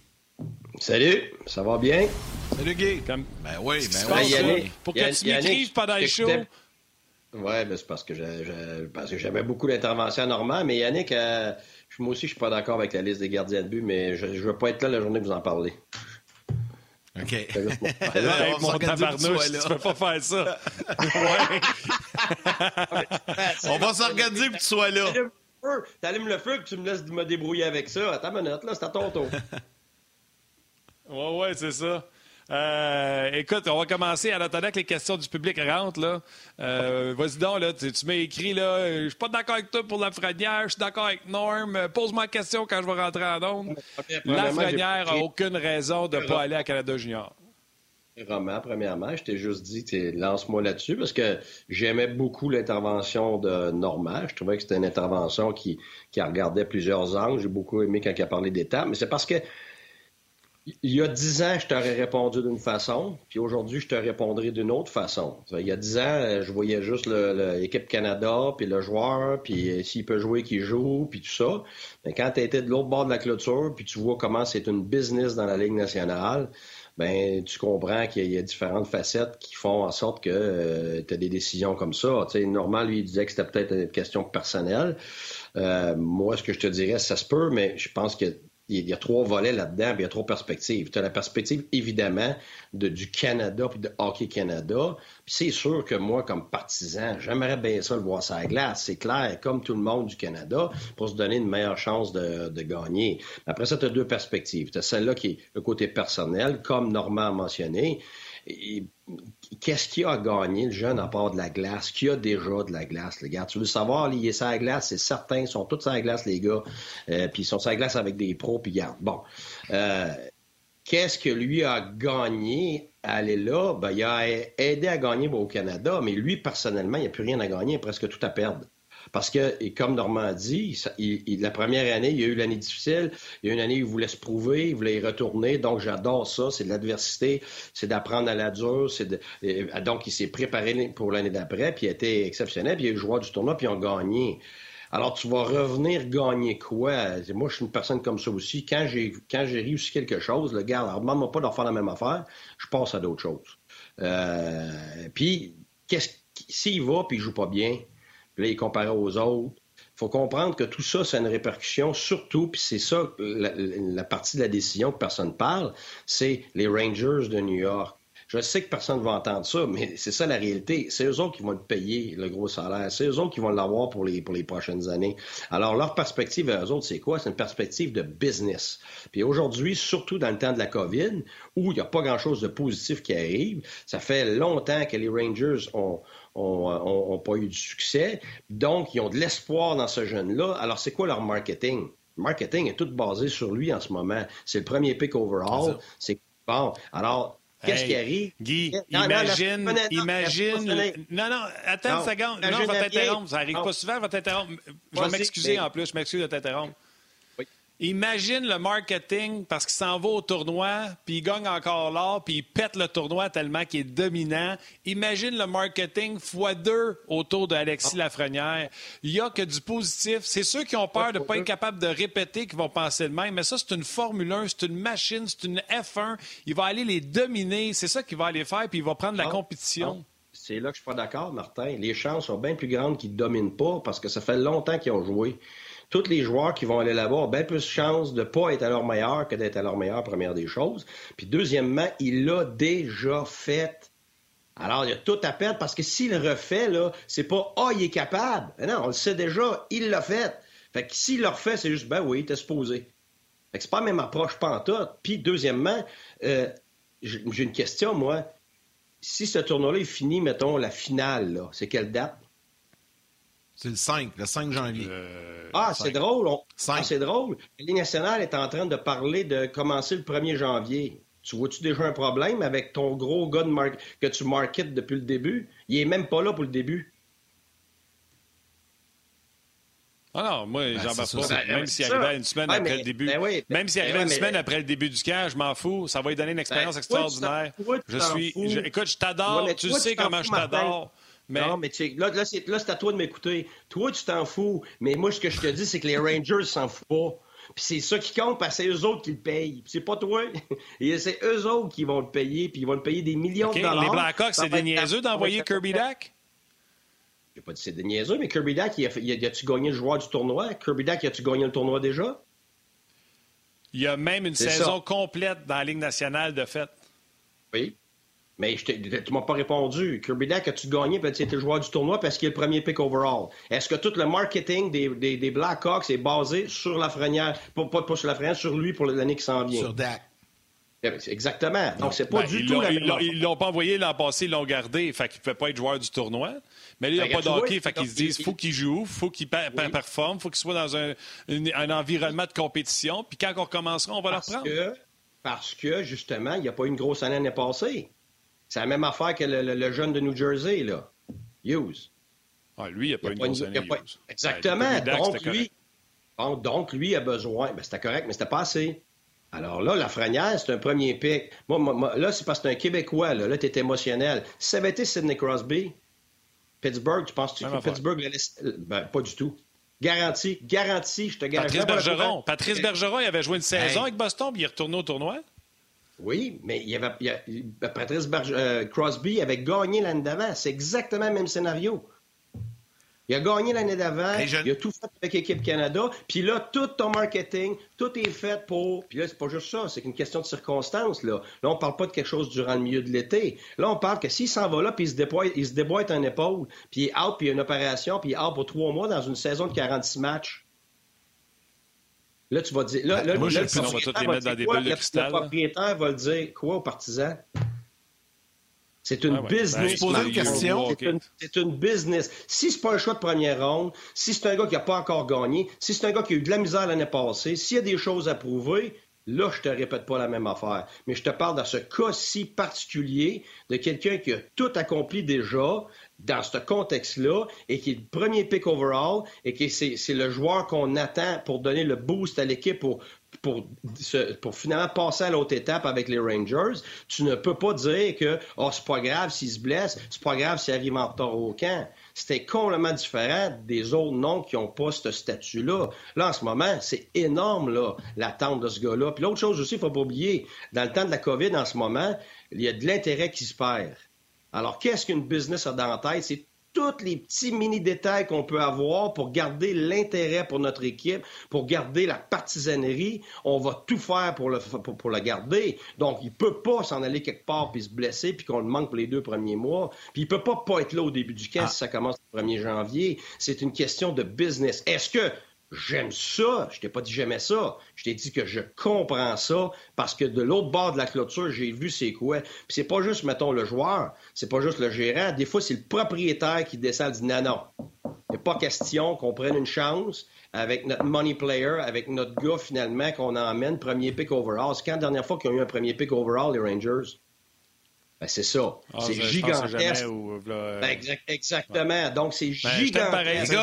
Salut, ça va bien?
Salut Guy. Ben oui, ben oui.
Yannick, Pour que tu m'écrives pendant le show.
Oui, ben c'est parce que j'avais beaucoup d'interventions normales, mais Yannick, euh, moi aussi, je suis pas d'accord avec la liste des gardiens de but, mais je ne veux pas être là la journée que vous en parlez.
OK.
Là, mon tabarnouche, tu peux pas faire ça.
On va s'organiser pour que tu sois là.
Tu allumes le feu et tu me laisses me débrouiller avec ça. Attends une minute, là, c'est à ton tour.
Oui, oui, c'est ça. Euh, écoute, on va commencer en attendant que les questions du public rentrent. Là. Euh, vas-y donc, là, tu, m'as écrit, là, je suis pas d'accord avec toi pour la Lafrenière, je suis d'accord avec Norm. Pose-moi une question quand je vais rentrer en onde. Lafrenière n'a aucune raison de ne pas aller à Canada Junior.
Roman, premièrement, je t'ai juste dit, lance-moi là-dessus, parce que j'aimais beaucoup l'intervention de Normand. Je trouvais que c'était une intervention qui, qui regardait plusieurs angles. J'ai beaucoup aimé quand il a parlé d'étapes, mais c'est parce que il y a dix ans, je t'aurais répondu d'une façon, puis aujourd'hui, je te répondrai d'une autre façon. Il y a dix ans, je voyais juste l'équipe Canada, puis le joueur, puis euh, s'il peut jouer, qu'il joue, puis tout ça. Mais quand tu de l'autre bord de la clôture, puis tu vois comment c'est une business dans la Ligue nationale, ben tu comprends qu'il y, a différentes facettes qui font en sorte que euh, tu as des décisions comme ça. Tu Normand, lui, il disait que c'était peut-être une question personnelle. Euh, moi, ce que je te dirais, ça se peut, mais je pense que il y a trois volets là-dedans, puis il y a trois perspectives. Tu as la perspective, évidemment, de, du Canada puis de Hockey Canada. C'est sûr que moi, comme partisan, j'aimerais bien ça le voir à glace. C'est clair, comme tout le monde du Canada, pour se donner une meilleure chance de, de gagner. Après ça, tu as deux perspectives. Tu as celle-là qui est le côté personnel, comme Normand a mentionné qu'est-ce qu'il a à gagner, le jeune, à part de la glace? Qui a déjà de la glace, les gars? Tu veux savoir, il est sur la glace, c'est certain, ils sont tous sur la glace, les gars. Euh, puis ils sont sur la glace avec des pros, puis garde. Bon. Euh, qu'est-ce que lui a gagné à aller là? Ben, il a aidé à gagner au Canada, mais lui, personnellement, il n'a plus rien à gagner, presque tout à perdre. Parce que, et comme Normand dit, la première année, il y a eu l'année difficile. Il y a une année où il voulait se prouver, il voulait y retourner. Donc, j'adore ça. C'est de l'adversité, c'est d'apprendre à la dure. donc, il s'est préparé pour l'année d'après, puis il a été exceptionnel. Puis il a eu joueur du tournoi, puis ils ont gagné. Alors, tu vas revenir gagner quoi? Moi, je suis une personne comme ça aussi. Quand j'ai quand j'ai réussi quelque chose, le gars, alors demande-moi pas de refaire la même affaire, je passe à d'autres choses. Euh, puis, qu'est-ce s'il va puis il joue pas bien, puis là, aux autres. Il faut comprendre que tout ça, c'est une répercussion, surtout, puis c'est ça, la, partie de la décision que personne ne parle, c'est les Rangers de New York. Je sais que personne ne va entendre ça, mais c'est ça la réalité. C'est eux autres qui vont te payer le gros salaire. C'est eux autres qui vont l'avoir pour les, pour les prochaines années. Alors, leur perspective à eux autres, c'est quoi? C'est une perspective de business. Puis aujourd'hui, surtout dans le temps de la COVID, où il n'y a pas grand-chose de positif qui arrive, ça fait longtemps que les Rangers ont, ont, pas eu de succès. Donc, ils ont de l'espoir dans ce jeune-là. Alors, c'est quoi leur marketing? Le marketing est tout basé sur lui en ce moment. C'est le premier pick overall. C'est bon. Alors, Qu'est-ce qui arrive?
Guy, imagine, imagine. Non, non, attends une seconde. Non, je vais t'interrompre. Ça n'arrive pas souvent, je vais t'interrompre. Je vais m'excuser en plus, je m'excuse de t'interrompre. Imagine le marketing parce qu'il s'en va au tournoi, puis il gagne encore l'or, puis il pète le tournoi tellement qu'il est dominant. Imagine le marketing fois deux autour d'Alexis ah. Lafrenière. Il n'y a que du positif. C'est ceux qui ont peur de ne pas être capables de répéter qui vont penser de même. Mais ça, c'est une Formule 1, c'est une machine, c'est une F1. Il va aller les dominer. C'est ça qu'il va aller faire, puis il va prendre la ah. compétition. Ah.
C'est là que je suis pas d'accord, Martin. Les chances sont bien plus grandes qu'ils ne dominent pas parce que ça fait longtemps qu'ils ont joué. Tous les joueurs qui vont aller là-bas ont bien plus de chances de ne pas être à leur meilleur que d'être à leur meilleur, première des choses. Puis deuxièmement, il l'a déjà fait. Alors, il y a tout à perdre parce que s'il refait, là, c'est pas Ah, il est capable. non, on le sait déjà, il l'a fait. Fait que s'il le refait, c'est juste Ben oui, t'es supposé. Fait que c'est pas la même approche pantoute. Puis deuxièmement, euh, j'ai une question, moi. Si ce tournoi-là est fini, mettons, la finale, c'est quelle date?
C'est le 5, le 5 janvier.
ah, c'est drôle. Ah, c'est drôle. La Ligue nationale est en train de parler de commencer le 1er janvier. Tu vois-tu déjà un problème avec ton gros gars que tu marketes depuis le début? Il est même pas là pour le début.
Ah non, moi, ben, j'en bats pas. même s'il arrivait une semaine après le début. Ben même s'il arrivait une semaine après le début du camp, je m'en fous. Ça va lui donner une expérience ben, extraordinaire. je suis. écoute, je t'adore. tu sais comment je t'adore. Mais...
Non, mais tu, là, là c'est à toi de m'écouter. Toi, tu t'en fous. Mais moi, ce que je te dis, c'est que les Rangers s'en foutent pas. Puis c'est ça qui compte, parce que c'est eux autres qui le payent. c'est pas toi. c'est eux autres qui vont le payer, puis ils vont le payer des millions de dollars.
Les Blackhawks, c'est des niaiseux d'envoyer Kirby Dack?
J'ai pas dit c'est des niaiseux, mais Kirby Dack, a, a, tu gagné le joueur du tournoi? Kirby Dack, as-tu gagné le tournoi déjà?
Il y a même une saison complète dans la Ligue nationale de fait.
Oui. Mais je tu m'as pas répondu. Kirby Dack, as-tu gagné? Parce que tu le joueur du tournoi parce qu'il est le premier pick overall? Est-ce que tout le marketing des, des, des Blackhawks est basé sur la Lafrenière, pas, pas, sur Lafrenière, sur lui pour l'année qui s'en vient?
Sur Dak.
Eh ben, exactement. Donc, c'est pas ben, du tout la
même Ils l'ont pas envoyé l'an passé, ils l'ont gardé. Fait qu'il ne peut pas être joueur du tournoi. Mais là, il n'y a ben, pas de hockey. Fait qu'ils se disent faut qu'il joue, faut qu'il performe, faut qu'il soit dans un, un, environnement de compétition. Puis quand on recommencera, on va le reprendre.
parce que, justement, il n'y a pas eu une grosse année l'année passée. C'est la même affaire que le, jeune de New Jersey, là. Hughes.
Ah, lui, il n'a pas, une grosse année,
Exactement. donc, lui, donc, lui a besoin. Ben, c'était correct, mais c'était pas assez. Alors là, la Frenière, c'est un premier pic. Moi, là, c'est parce que c'est un Québécois. Là, là tu es émotionnel. Si ça avait été Sidney Crosby, Pittsburgh, tu penses que Pittsburgh ben, pas du tout. Garanti, garanti, je te garantis.
Patrice Bergeron. Patrice Bergeron, il avait joué une saison avec Boston, puis il est retourné au tournoi?
Oui, mais il y avait, Patrice euh, Crosby avait gagné l'année d'avant. C'est exactement le même scénario. Il a gagné l'année d'avant, il a tout fait avec l'équipe Canada, puis là, tout ton marketing, tout est fait pour... Puis là, c'est pas juste ça, c'est une question de circonstances, là. Là, on parle pas de quelque chose durant le milieu de l'été. Là, on parle que s'il s'en va là, puis il se déboîte, il se déboîte un épaule, puis il est out, puis il y a une opération, puis il est out pour trois mois dans une saison de 46 matchs. Là, tu vas dire. Là, là,
Moi, là, le, on va tous les mettre dans des bulles de cristal.
Le propriétaire va le dire quoi aux partisans? C'est une business.
Ben, une question.
C'est une, business. Si c'est pas un choix de première ronde, si c'est un gars qui n'a pas encore gagné, si c'est un gars qui a eu de la misère l'année passée, s'il y a des choses à prouver, là, je te répète pas la même affaire. Mais je te parle dans ce cas si particulier de quelqu'un qui a tout accompli déjà, dans ce contexte-là et qui est le premier pick overall et que c'est le joueur qu'on attend pour donner le boost à l'équipe pour, pour, pour finalement passer à l'autre étape avec les Rangers, tu ne peux pas dire que oh, c'est pas grave s'il se blesse, c'est pas grave s'il arrive en retard au camp. C'était complètement différent des autres noms qui n'ont pas ce statut-là. Là, en ce moment, c'est énorme, là, l'attente de ce gars-là. Puis l'autre chose aussi, il ne faut pas oublier, dans le temps de la COVID, en ce moment, il y a de l'intérêt qui se perd. Alors, qu'est-ce qu'une business a dans la tête? C'est tous les petits mini-détails qu'on peut avoir pour garder l'intérêt pour notre équipe, pour garder la partisanerie. On va tout faire pour le, pour, garder. Donc, il peut pas s'en aller quelque part puis se blesser puis qu'on le manque pour les deux premiers mois. Puis il peut pas pas être là au début du camp ah. si ça commence le 1er janvier. C'est une question de business. Est-ce que J'aime ça. Je t'ai pas dit j'aimais ça. Je t'ai dit que je comprends ça parce que de l'autre bord de la clôture, j'ai vu c'est quoi. Puis c'est pas juste, mettons, le joueur, c'est pas juste le gérant. Des fois, c'est le propriétaire qui descend et dit non, non. Il n'est pas question qu'on prenne une chance avec notre money player, avec notre gars finalement qu'on emmène premier pick overall. C'est quand la dernière fois qu'ils ont eu un premier pick overall, les Rangers? Ben, c'est ça. Ah, c'est gigantesque. Ben, exactement. Donc, c'est ben, gigantesque.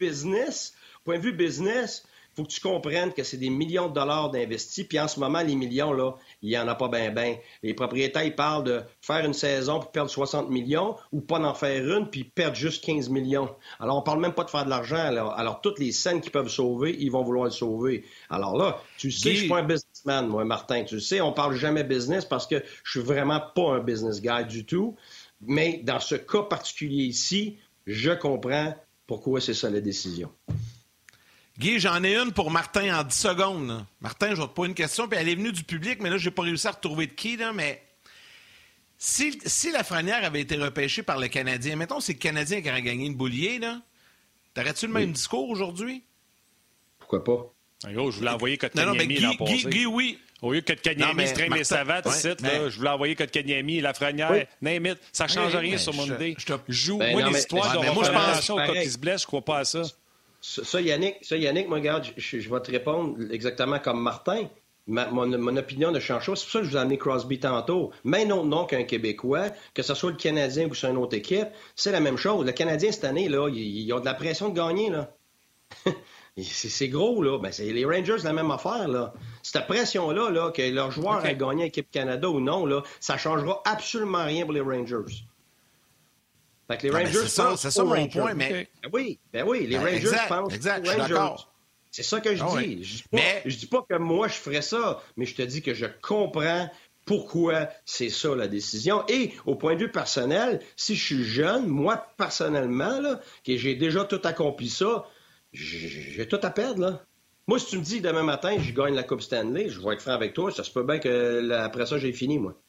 business, point de vue business, il faut que tu comprennes que c'est des millions de dollars d'investis. Puis en ce moment, les millions, là, il n'y en a pas bien, bien. Les propriétaires, ils parlent de faire une saison pour perdre 60 millions ou pas d'en faire une puis perdre juste 15 millions. Alors, on parle même pas de faire de l'argent. Alors, alors, toutes les scènes qu'ils peuvent sauver, ils vont vouloir le sauver. Alors là, tu sais, je suis pas un businessman, moi, Martin. Tu sais, on parle jamais business parce que je suis vraiment pas un business guy du tout. Mais dans ce cas particulier ici, je comprends pourquoi c'est ça la décision.
Guy, j'en ai une pour Martin en 10 secondes. Martin, je vais te poser une question, puis elle est venue du public, mais là, j'ai pas réussi à retrouver de qui, là, mais si, si Lafrenière avait été repêché par le Canadien, mettons c'est le Canadien qui aurait gagné une boulier, là, t'aurais-tu le même discours aujourd'hui?
Pourquoi pas?
En gros, je voulais envoyer Kotkaniemi l'an passé.
Guy, Guy, oui.
Au lieu que Kotkaniemi se traîne les savates, ouais, mais... je voulais envoyer Kotkaniemi, Lafrenière, oui. name it, ça ne change oui, rien sur mon je, idée. Je te... Joue, ben, moi, l'histoire, ouais, moi, je pense quand il se blesse, je crois pas à ça.
Ça, Yannick, ça, Yannick, moi, regarde, je, je vais te répondre exactement comme Martin. Ma, mon, mon, opinion ne change pas. C'est pour ça que je vous ai amené Crosby tantôt. Même autre nom qu'un Québécois, que ce soit le Canadien ou sur une autre équipe, c'est la même chose. Le Canadien, cette année, là, ils, ils ont de la pression de gagner. là. c'est gros, là. Ben, c'est les Rangers, la même affaire, là. Cette pression-là, là, que leur joueur okay. a gagné l'équipe Canada ou non, là, ça changera absolument rien pour les Rangers. Fait que les Rangers
ah, c'est ça, mon
Rangers.
point, mais...
Ben oui, ben oui, les ben, Rangers
exact,
pensent
exact,
aux Rangers.
C'est
ça que je
ah,
dis.
oui.
Je dis, pas,
mais...
je dis pas que moi, je ferais ça, mais je te dis que je comprends pourquoi c'est ça la décision. Et au point de vue personnel, si je suis jeune, moi, personnellement, là, que j'ai déjà tout accompli ça, j'ai tout à perdre, là. Moi, si tu me dis demain matin, je gagne la Coupe Stanley, je vais être franc avec toi, ça se peut bien que après ça, j'ai fini, moi.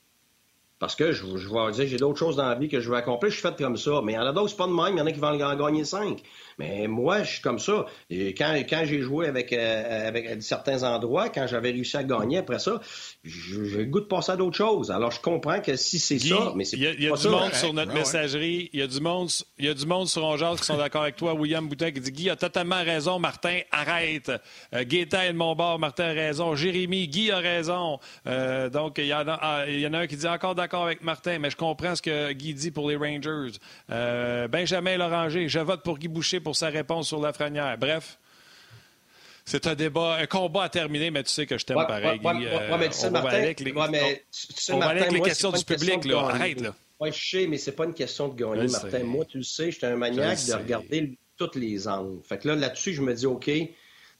Parce que je, je vais dire, j'ai d'autres choses dans la vie que je veux accomplir, je suis fait comme ça. Mais il y en a d'autres, c'est pas de même, il y en a qui vont en gagner cinq. Mais moi, je suis comme ça. Et quand, quand j'ai joué avec, euh, avec certains endroits, quand j'avais réussi à gagner après ça, j'ai le goût de passer à d'autres choses. Alors, je comprends que si c'est ça, mais c'est
Il y a, y a du
ça,
monde
hein?
sur notre messagerie, il y a du monde, il y a du monde sur Ongeas qui sont d'accord avec toi. William Boutin qui dit Guy a totalement raison, Martin, arrête. Euh, Gaétan est de mon bord, Martin a raison. Jérémy, Guy a raison. Euh, donc, il y, en a, ah, il y en a un qui dit encore d'accord avec Martin, mais je comprends ce que Guy dit pour les Rangers. Euh, Benjamin Loranger, je vote pour Guy Boucher pour sa réponse sur la franière. Bref. C'est un débat, un combat à terminer, mais tu sais que je t'aime
Ouais,
pareil,
ouais, ouais,
Euh,
mais tu sais,
on va
Martin,
aller avec les,
mais tu sais,
on va
Martin,
avec les
moi,
questions du public. Là. Arrête, là.
Oui, je sais, mais c'est pas une question de gagner,
Je
Martin.
sais.
Moi, tu le sais, j'étais un maniaque
Je
de regarder tous les angles. Fait que là, là-dessus, je me dis, OK,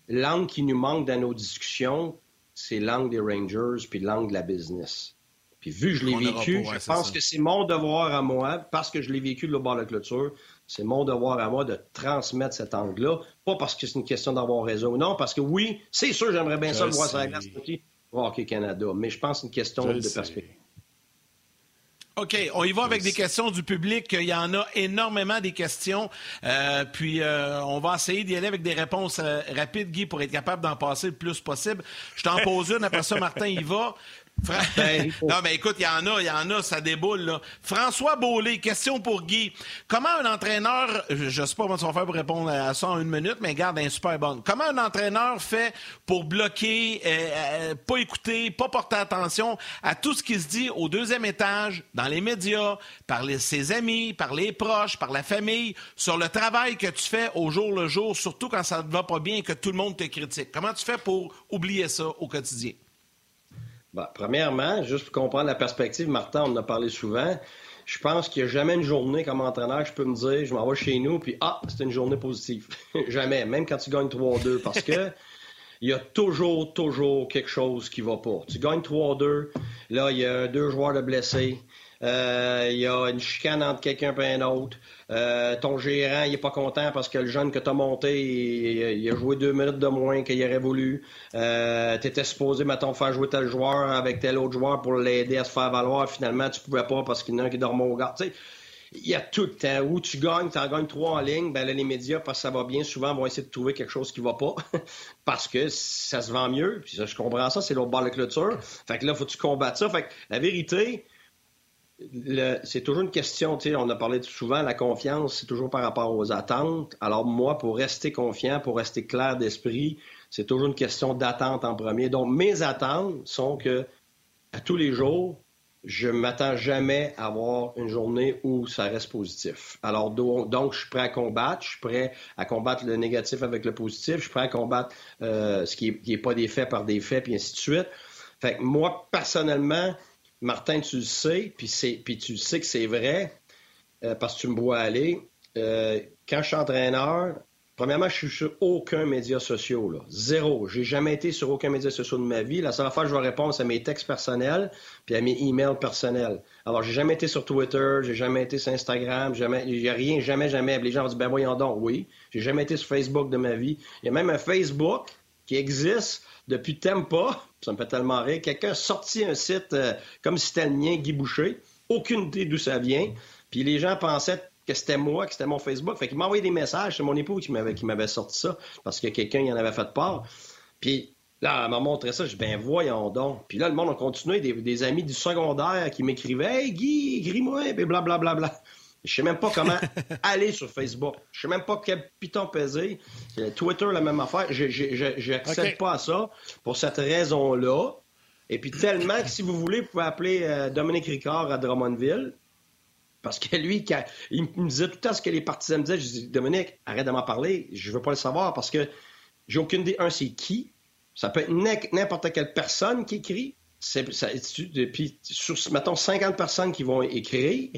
l'angle qui nous manque dans nos discussions, c'est l'angle des Rangers puis l'angle de la business. Puis vu que je l'ai vécu, je pense
ça.
que c'est mon devoir à moi, parce que je l'ai vécu de l'autre bord de la clôture, c'est mon devoir à moi de transmettre cet angle-là. Pas parce que c'est une question d'avoir raison ou non, parce que oui, c'est sûr, j'aimerais bien
Je
ça le voir sur la glace aussi, voir Hockey Canada. Mais je pense que c'est une question
Je
de
sais.
perspective.
OK, on y va avec des questions du public. Il y en a énormément des questions. Euh, puis euh, on va essayer d'y aller avec des réponses euh, rapides, Guy, pour être capable d'en passer le plus possible. Je t'en pose une, après ça, Martin y va. Fra-
Ben,
non, mais écoute, il y en a, il y en a, ça déboule, là. François Beaulé, question pour Guy. Comment un entraîneur, je ne sais pas comment tu vas faire pour répondre à ça en une minute, mais garde un super bonne. Comment un entraîneur fait pour bloquer, euh, euh, pas écouter, pas porter attention à tout ce qui se dit au deuxième étage, dans les médias, par les- ses amis, par les proches, par la famille, sur le travail que tu fais au jour le jour, surtout quand ça ne va pas bien et que tout le monde te critique? Comment tu fais pour oublier ça au quotidien?
Bon, premièrement, juste pour comprendre la perspective, Martin, on en a parlé souvent. Je pense qu'il n'y a jamais une journée comme entraîneur, je peux me dire, je m'en vais chez nous, puis ah, c'était une journée positive. jamais, même quand tu gagnes 3-2, parce que il y a toujours, toujours quelque chose qui va pas. Tu gagnes 3-2, là, il y a deux joueurs de blessés, il y a une chicane entre quelqu'un et un autre. Euh, ton gérant, il est pas content parce que le jeune que tu as monté, il, a joué deux minutes de moins qu'il aurait voulu. Euh, tu étais supposé, mettons, faire jouer tel joueur avec tel autre joueur pour l'aider à se faire valoir. Finalement, tu pouvais pas parce qu'il y en a un qui dormait au gars. Tu sais, il y a tout. Où tu gagnes, tu en gagnes trois en ligne, ben là, les médias, parce que ça va bien, souvent vont essayer de trouver quelque chose qui va pas. parce que ça se vend mieux. Puis ça, je comprends ça, c'est l'autre bord de clôture. Fait que là, faut que tu combattes ça. Fait que la vérité, c'est toujours une question, tu sais, on a parlé souvent, la confiance, c'est toujours par rapport aux attentes. Alors moi, pour rester confiant, pour rester clair d'esprit, c'est toujours une question d'attente en premier. Donc mes attentes sont que à tous les jours, je m'attends jamais à avoir une journée où ça reste positif. Alors do- donc, je suis prêt à combattre, je suis prêt à combattre le négatif avec le positif, je suis prêt à combattre euh, ce qui n'est pas des faits par des faits, puis ainsi de suite. Fait que moi, personnellement, Martin, tu le sais, puis, tu sais que c'est vrai, euh, parce que tu me vois aller. Euh, quand je suis entraîneur, Premièrement, je suis sur aucun média social, là. Zéro. J'ai jamais été sur aucun média social de ma vie. La seule fois que je vais répondre, c'est à mes textes personnels puis à mes emails personnels. Alors, j'ai jamais été sur Twitter, j'ai jamais été sur Instagram, jamais, j'ai rien, jamais, jamais. Les gens vont dire, ben voyons donc, oui. J'ai jamais été sur Facebook de ma vie. Il y a même un Facebook qui existe depuis Tempa. Ça me fait tellement rire. Quelqu'un a sorti un site euh, comme si c'était le mien, Guy Boucher. Aucune idée d'où ça vient. Puis les gens pensaient que c'était moi, que c'était mon Facebook. Fait qu'il m'a envoyé des messages. C'est mon époux qui m'avait, sorti ça parce que quelqu'un y en avait fait part. Puis là, elle m'a montré ça. Je dis, ben voyons donc. Puis là, le monde a continué. Des, amis du secondaire qui m'écrivaient Hey Guy, écris-moi, et blablabla. Bla, bla, bla. Je sais même pas comment aller sur Facebook. Je sais même pas quel piton peser. Twitter, la même affaire. Je n'accède pas à ça pour cette raison-là. Et puis tellement que si vous voulez, vous pouvez appeler euh, Dominique Ricard à Drummondville. Parce que lui, il me disait tout le temps ce que les partisans me disaient. Je dis, Dominique, arrête de m'en parler. Je veux pas le savoir parce que j'ai aucune idée. Un, c'est qui. Ça peut être n'importe quelle personne qui écrit. Ça, puis, sur, mettons, 50 personnes qui vont écrire,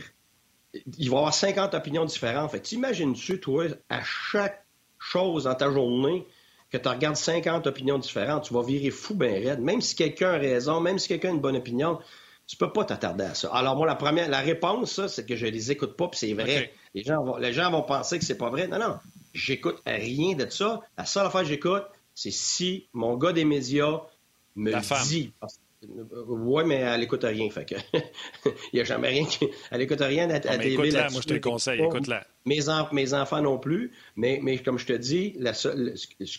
il va y avoir 50 opinions différentes. Fait t'imagines-tu, toi, à chaque chose dans ta journée, que tu regardes 50 opinions différentes, tu vas virer fou ben raide. Même si quelqu'un a raison, même si quelqu'un a une bonne opinion, tu peux pas t'attarder à ça. Alors, moi, la première, la réponse, c'est que je les écoute pas, puis c'est vrai. Les, gens vont, les gens vont penser que c'est pas vrai. Non, non. J'écoute rien de ça. La seule fois que j'écoute, c'est si mon gars des médias me dit. Oui, mais elle n'écoute rien. Fait que il n'y a jamais rien qui. Elle n'écoute rien à, à
TV. Là, moi, je te le conseille, écoute-la.
Mes, mes, enfants non plus. Mais, mais comme je te dis, la ce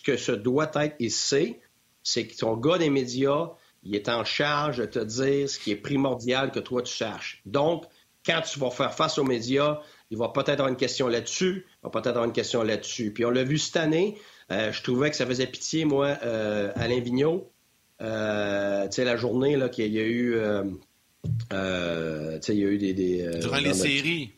que ce doit être ici, c'est que ton gars des médias, il est en charge de te dire ce qui est primordial que toi tu saches. Donc, quand tu vas faire face aux médias, il va peut-être avoir une question là-dessus, il va peut-être avoir une question là-dessus. Puis on l'a vu cette année, euh, je trouvais que ça faisait pitié, moi, euh, Alain Vigneault, euh, tu sais, la journée là qu'il y a eu, euh, tu sais, il y a eu des... des
Durant les séries.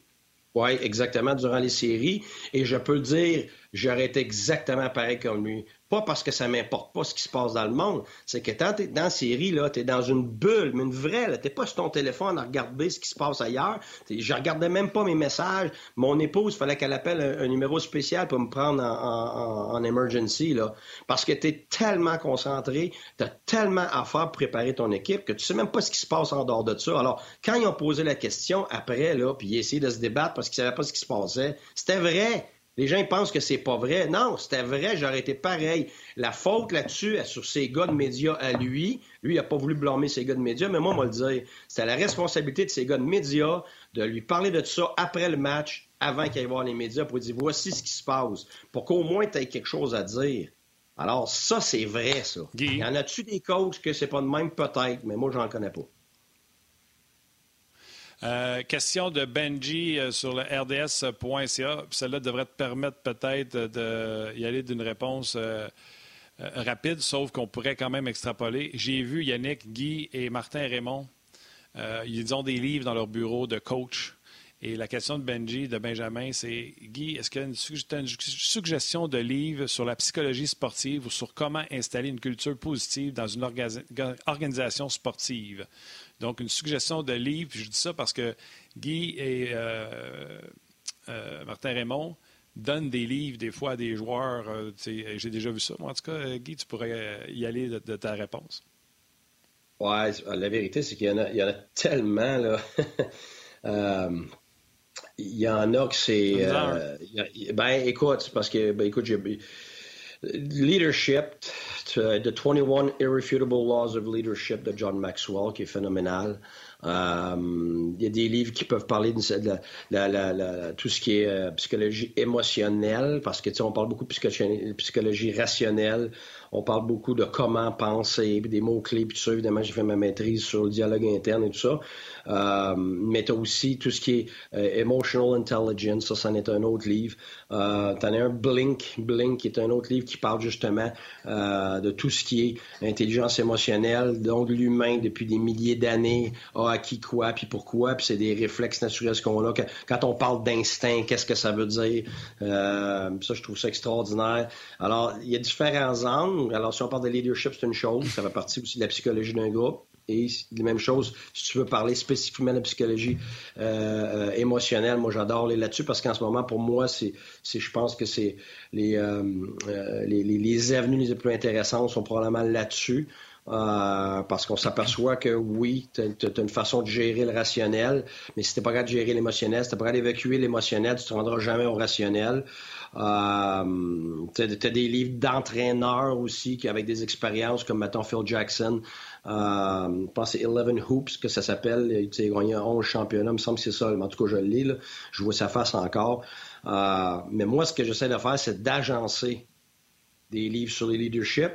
Oui, exactement, durant les séries. Et je peux le dire, j'aurais été exactement pareil comme lui. Parce que ça m'importe pas ce qui se passe dans le monde, c'est que quand tu es dans la série, là, tu es dans une bulle, mais une vraie, tu n'es pas sur ton téléphone à regarder ce qui se passe ailleurs. Je regardais même pas mes messages. Mon épouse, fallait qu'elle appelle un, numéro spécial pour me prendre en, en, emergency, là, parce que tu es tellement concentré, tu as tellement à faire pour préparer ton équipe que tu sais même pas ce qui se passe en dehors de ça. Alors, quand ils ont posé la question après, là, puis ils essayaient de se débattre parce qu'ils savaient pas ce qui se passait, c'était vrai. Les gens pensent que c'est pas vrai. Non, c'était vrai, j'aurais été pareil. La faute là-dessus est sur ses gars de médias à lui. Lui, il n'a pas voulu blâmer ses gars de médias, mais moi, moi le dire. C'était la responsabilité de ses gars de médias de lui parler de tout ça après le match, avant qu'il aille voir les médias, pour dire voici ce qui se passe, pour qu'au moins tu aies quelque chose à dire. Alors, ça, c'est vrai, ça. Il y en a-tu des coachs que c'est pas de même? Peut-être, mais moi, j'en connais pas.
Euh, question de Benji euh, sur le rds.ca. Celle-là devrait te permettre peut-être d'y aller d'une réponse euh, rapide, sauf qu'on pourrait quand même extrapoler. J'ai vu Yannick, Guy et Martin Raymond. ils ont des livres dans leur bureau de coach. Et la question de Benji, de Benjamin, c'est Guy, est-ce qu'il y a une, suggestion de livre sur la psychologie sportive ou sur comment installer une culture positive dans une organisation sportive? Donc, une suggestion de livre, je dis ça parce que Guy et euh, euh, Martin Raymond donnent des livres des fois à des joueurs. Euh, j'ai déjà vu ça. Moi, en tout cas, Guy, tu pourrais y aller de, ta réponse.
Ouais, la vérité, c'est qu'il y, en a tellement, là. il y en a que c'est. ben, écoute, parce que, ben, écoute, j'ai Leadership, The 21 Irrefutable Laws of Leadership de John Maxwell, qui est phénoménal. Euh, il y a des livres qui peuvent parler de, tout ce qui est euh, psychologie émotionnelle, parce que on parle beaucoup de psychologie rationnelle, on parle beaucoup de comment penser, des mots-clés, puis tout ça. Évidemment, j'ai fait ma maîtrise sur le dialogue interne et tout ça. Euh, mais tu as aussi tout ce qui est euh, Emotional Intelligence, ça, c'en est un autre livre. Euh, tu en as un Blink, Blink, qui est un autre livre qui parle justement euh, de tout ce qui est intelligence émotionnelle, donc l'humain depuis des milliers d'années a acquis quoi, puis pourquoi, puis c'est des réflexes naturels qu'on a. Quand on parle d'instinct, qu'est-ce que ça veut dire? Ça, je trouve ça extraordinaire. Alors, il y a différents angles. Alors, si on parle de leadership, c'est une chose, ça fait partie aussi de la psychologie d'un groupe. Et les mêmes choses, si tu veux parler spécifiquement de la psychologie euh, euh, émotionnelle, moi j'adore les là-dessus parce qu'en ce moment, pour moi, c'est, je pense que c'est les, euh, les, les, les, avenues les plus intéressantes sont probablement là-dessus. Euh, parce qu'on s'aperçoit que oui, tu as, une façon de gérer le rationnel, mais si tu pas capable de gérer l'émotionnel, si tu pas capable d'évacuer l'émotionnel, tu te rendras jamais au rationnel. Euh, tu as, des livres d'entraîneurs aussi qui, avec des expériences comme, mettons, Phil Jackson, euh, je pense que c'est Eleven Hoops que ça s'appelle. Il a gagné 11 championnats, il me semble que c'est ça. En tout cas, je le lis, là. je vois sa face encore. Euh, mais moi, ce que j'essaie de faire, c'est d'agencer des livres sur le leadership,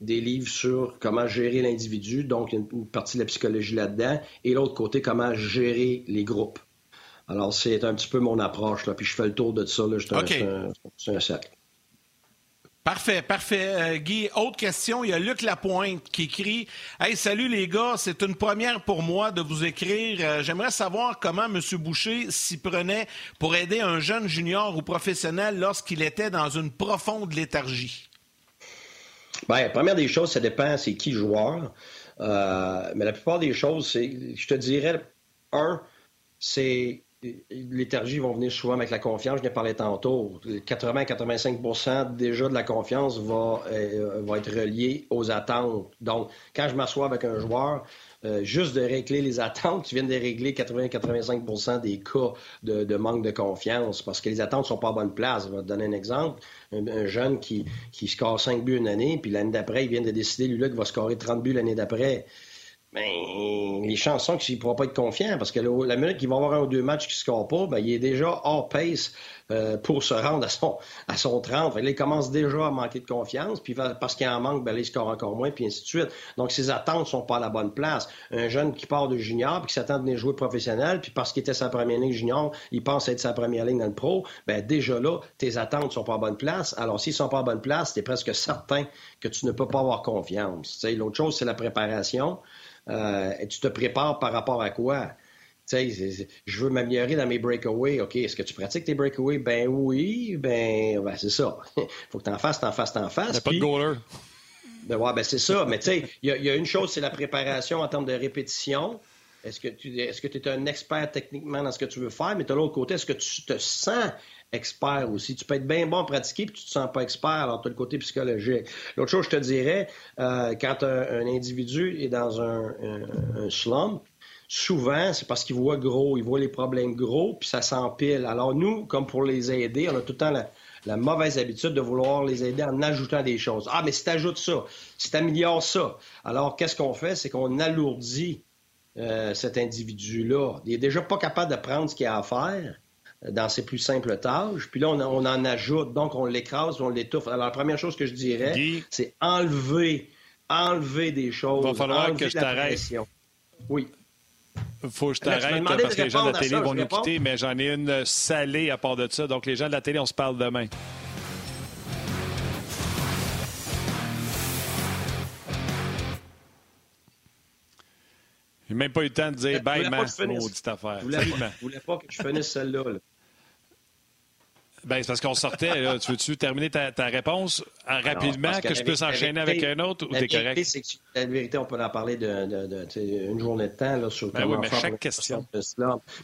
des livres sur comment gérer l'individu, donc une, partie de la psychologie là-dedans, et l'autre côté, comment gérer les groupes. Alors, c'est un petit peu mon approche, là, puis je fais le tour de ça, là, c'est un, un, cercle.
Parfait, parfait. Euh, Guy, autre question. Il y a Luc Lapointe qui écrit Hey, salut les gars, c'est une première pour moi de vous écrire. Euh, j'aimerais savoir comment M. Boucher s'y prenait pour aider un jeune junior ou professionnel lorsqu'il était dans une profonde léthargie.
Bien, première des choses, ça dépend, c'est qui joueur. Euh, mais la plupart des choses, c'est, je te dirais, un, c'est léthargie vont venir souvent avec la confiance. Je n'ai parlé tantôt. 80-85% déjà de la confiance va, euh, va être relié aux attentes. Donc, quand je m'assois avec un joueur, euh, juste de régler les attentes, tu viens de régler 80-85% des cas de, manque de confiance parce que les attentes sont pas à bonne place. Je vais te donner un exemple. Un, jeune qui, qui score 5 buts une année, puis l'année d'après, il vient de décider, lui-là, qu'il va scorer 30 buts l'année d'après ben, les chansons qu'il ne pourra pas être confiant parce que la minute qu'il va avoir un ou deux matchs qui ne score pas, ben, il est déjà hors pace euh, pour se rendre à son, à son 30. il commence déjà à manquer de confiance, puis parce qu'il en manque, ben, il score encore moins, puis ainsi de suite. Donc, ses attentes ne sont pas à la bonne place. Un jeune qui part de junior, puis qui s'attend à venir jouer professionnel, puis parce qu'il était sa première ligne junior, il pense être sa première ligne dans le pro, ben, déjà là, tes attentes ne sont pas à bonne place. Alors, s'ils ne sont pas à bonne place, tu es presque certain que tu ne peux pas avoir confiance. L'autre chose, c'est la préparation. Euh, tu te prépares par rapport à quoi? je veux m'améliorer dans mes breakaways. OK, est-ce que tu pratiques tes breakaways? Ben oui, ben, ben c'est ça. faut que tu en fasses, t'en fasses, t'en fasses.
pas de goaler.
Ben, ouais, ben c'est ça. Mais tu sais, il y, a une chose, c'est la préparation en termes de répétition. Est-ce que tu est-ce que es un expert techniquement dans ce que tu veux faire? Mais de l'autre côté, est-ce que tu te sens expert aussi. Tu peux être bien bon à pratiquer puis tu te sens pas expert, alors tu as le côté psychologique. L'autre chose, je te dirais, euh, quand un, individu est dans un, un, slump, souvent, c'est parce qu'il voit gros, il voit les problèmes gros, puis ça s'empile. Alors nous, comme pour les aider, on a tout le temps la, mauvaise habitude de vouloir les aider en ajoutant des choses. Ah, mais si tu ajoutes ça, si tu améliores ça, alors qu'est-ce qu'on fait? C'est qu'on alourdit euh, cet individu-là. Il est déjà pas capable de prendre ce qu'il a à faire dans ses plus simples tâches. Puis là, on, en ajoute, donc on l'écrase, on l'étouffe. Alors, la première chose que je dirais, c'est enlever, enlever des choses.
Il va falloir que je t'arrête.
Oui.
Il faut que je t'arrête parce que les gens de la télé vont nous quitter, mais j'en ai une salée à part de ça. Donc, les gens de la télé, on se parle demain. J'ai même pas eu le temps de dire bye, ma maudite affaire.
Vous voulez pas que je finisse celle-là.
Ben, c'est parce qu'on sortait. Là. Tu veux-tu terminer ta, réponse euh, rapidement, que je puisse enchaîner avec un autre ou t'es correct?
C'est que, la vérité, on peut en parler d'une journée de temps là, sur
ben oui, mais chaque question.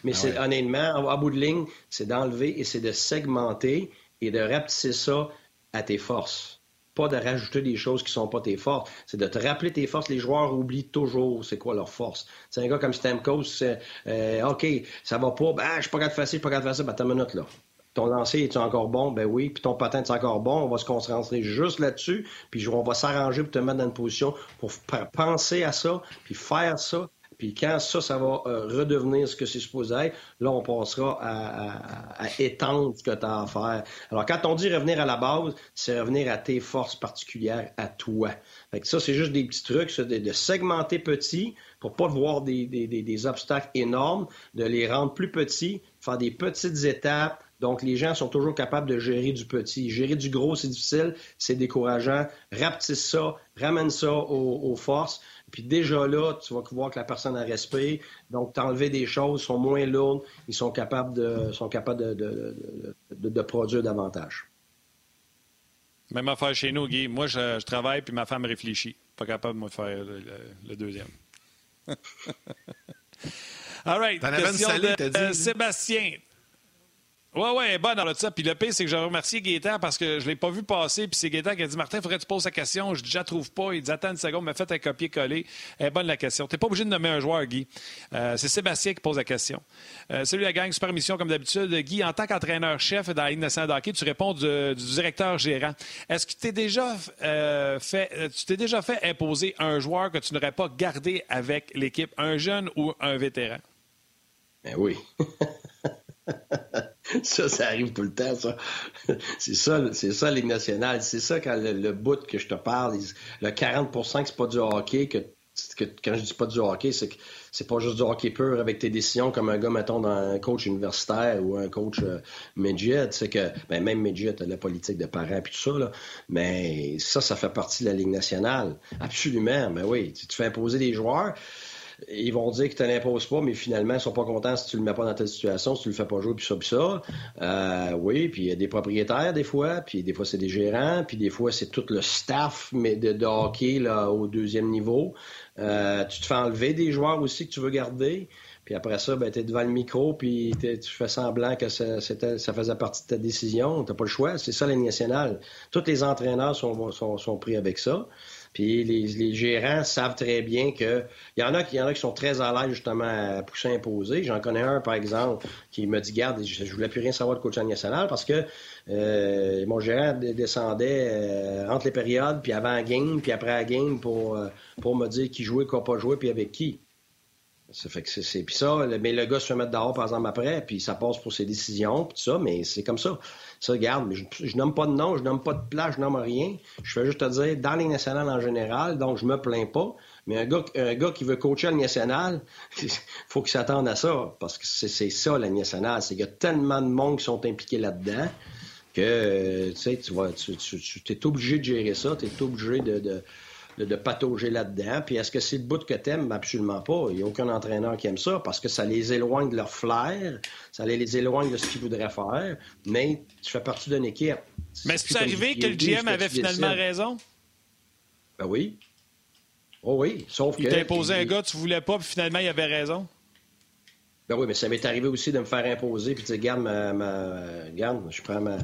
Mais ah c'est honnêtement, à bout de ligne, c'est d'enlever et c'est de segmenter et de rapetisser ça à tes forces pas de rajouter des choses qui sont pas tes forces. C'est de te rappeler tes forces. Les joueurs oublient toujours c'est quoi leur force. C'est un gars comme Stamkos, c'est euh, OK, ça va pas, ben, je suis pas capable de faire ça, je suis pas capable de faire ça, ben, t'as une minute là. Ton lancer est encore bon? Ben oui. Puis ton patin est encore bon? On va se concentrer juste là-dessus. Puis on va s'arranger pour te mettre dans une position pour penser à ça, puis faire ça, puis quand ça, ça va euh, redevenir ce que c'est supposé être, là, on passera à, étendre ce que tu as à faire. Alors, quand on dit revenir à la base, c'est revenir à tes forces particulières, à toi. Fait que ça, c'est juste des petits trucs, de, segmenter petit pour pas voir des, des, obstacles énormes, de les rendre plus petits, faire des petites étapes, donc, les gens sont toujours capables de gérer du petit. Gérer du gros, c'est difficile, c'est décourageant. Rapetisse ça, ramène ça aux forces. Puis déjà là, tu vas voir que la personne a respect. Donc, t'enlever des choses, sont moins lourdes, ils sont capables de, sont capables de, produire davantage.
Même affaire chez nous, Guy. Moi, je, travaille puis ma femme réfléchit. Pas capable, de faire le, deuxième. All right.
T'en avais une salée, t'as dit.
Euh, Sébastien. Oui, oui, elle est bonne le ça. Puis le pire, c'est que je remercie Gaétan parce que je ne l'ai pas vu passer. Puis c'est Gaétan qui a dit Martin, faudrait que tu poses la question. Je dis, la trouve pas. Il dit, attends une seconde, m'a fait un copier-coller. Elle est bonne la question. Tu n'es pas obligé de nommer un joueur, Guy. Euh, c'est Sébastien qui pose la question. Euh, salut la gang, super mission comme d'habitude. Guy, en tant qu'entraîneur-chef dans la Ligue nationale de hockey, tu réponds du, directeur gérant. Est-ce que tu t'es déjà, euh, fait, tu t'es déjà fait imposer un joueur que tu n'aurais pas gardé avec l'équipe, un jeune ou un vétéran?
Ben oui. ça, ça arrive tout le temps, ça. C'est ça, c'est Ligue nationale. C'est ça quand le, bout que je te parle, le 40 que c'est pas du hockey, que, quand je dis pas du hockey, c'est que c'est pas juste du hockey pur avec tes décisions comme un gars, mettons, dans un coach universitaire ou un coach euh, midget. C'est que, ben, même midget, la politique de parents et tout ça, là. Mais ça, ça fait partie de la Ligue nationale. Absolument. Mais oui, tu te fais imposer des joueurs ils vont dire que tu l'imposes pas, mais finalement, ils sont pas contents si tu le mets pas dans telle situation, si tu le fais pas jouer, puis ça, puis ça. Euh, oui, puis il y a des propriétaires des fois, puis des fois c'est des gérants, puis des fois c'est tout le staff mais de, hockey là, au deuxième niveau. Euh, tu te fais enlever des joueurs aussi que tu veux garder. Puis après ça, ben, tu es devant le micro, puis tu fais semblant que ça, faisait partie de ta décision. Tu pas le choix. C'est ça, la nationale. Tous les entraîneurs sont, sont, sont pris avec ça. Puis les, gérants savent très bien que il y en a qui y en a qui sont très à l'aise justement à pousser imposer. J'en connais un par exemple qui me dit garde, je, voulais plus rien savoir de coach national parce que euh, mon gérant descendait euh, entre les périodes puis avant la game puis après la game pour euh, pour me dire qui jouait, qui n'a pas joué puis avec qui. Ça fait que c'est. Puis ça, mais le gars se fait mettre dehors, par exemple, après, puis ça passe pour ses décisions, puis tout ça, mais c'est comme ça. Ça, regarde, je, je, nomme pas de nom, je nomme pas de place, je nomme rien. Je fais juste te dire, dans les nationales en général, donc je me plains pas. Mais un gars, un gars qui veut coacher le national, faut qu'il s'attende à ça, parce que c'est ça, la nationale. C'est qu'il y a tellement de monde qui sont impliqués là-dedans que, tu sais, tu, vas, tu, es obligé de gérer ça, tu es obligé de de, de patauger là-dedans. Puis est-ce que c'est le bout que t'aimes? Absolument pas. Il n'y a aucun entraîneur qui aime ça parce que ça les éloigne de leur flair, ça les éloigne de ce qu'ils voudraient faire, mais tu fais partie d'une équipe.
Mais est-ce que c'est arrivé que le GM avait finalement raison?
Ben oui. Oh oui, sauf
il
que...
t'a imposé un gars, tu voulais pas, puis finalement, il avait raison?
Ben oui, mais ça m'est arrivé aussi de me faire imposer, puis de dire, garde, ma, garde je prends ma...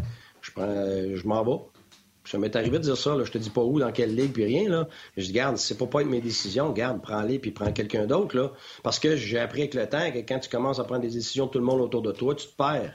Je, prends, je m'en vais. Ça m'est arrivé de dire ça, là. je te dis pas où, dans quelle ligue, puis rien. Là. Je dis, garde, c'est pas pas être mes décisions, garde, prends-les, puis prends quelqu'un d'autre. Là. Parce que j'ai appris avec le temps que quand tu commences à prendre des décisions de tout le monde autour de toi, tu te perds.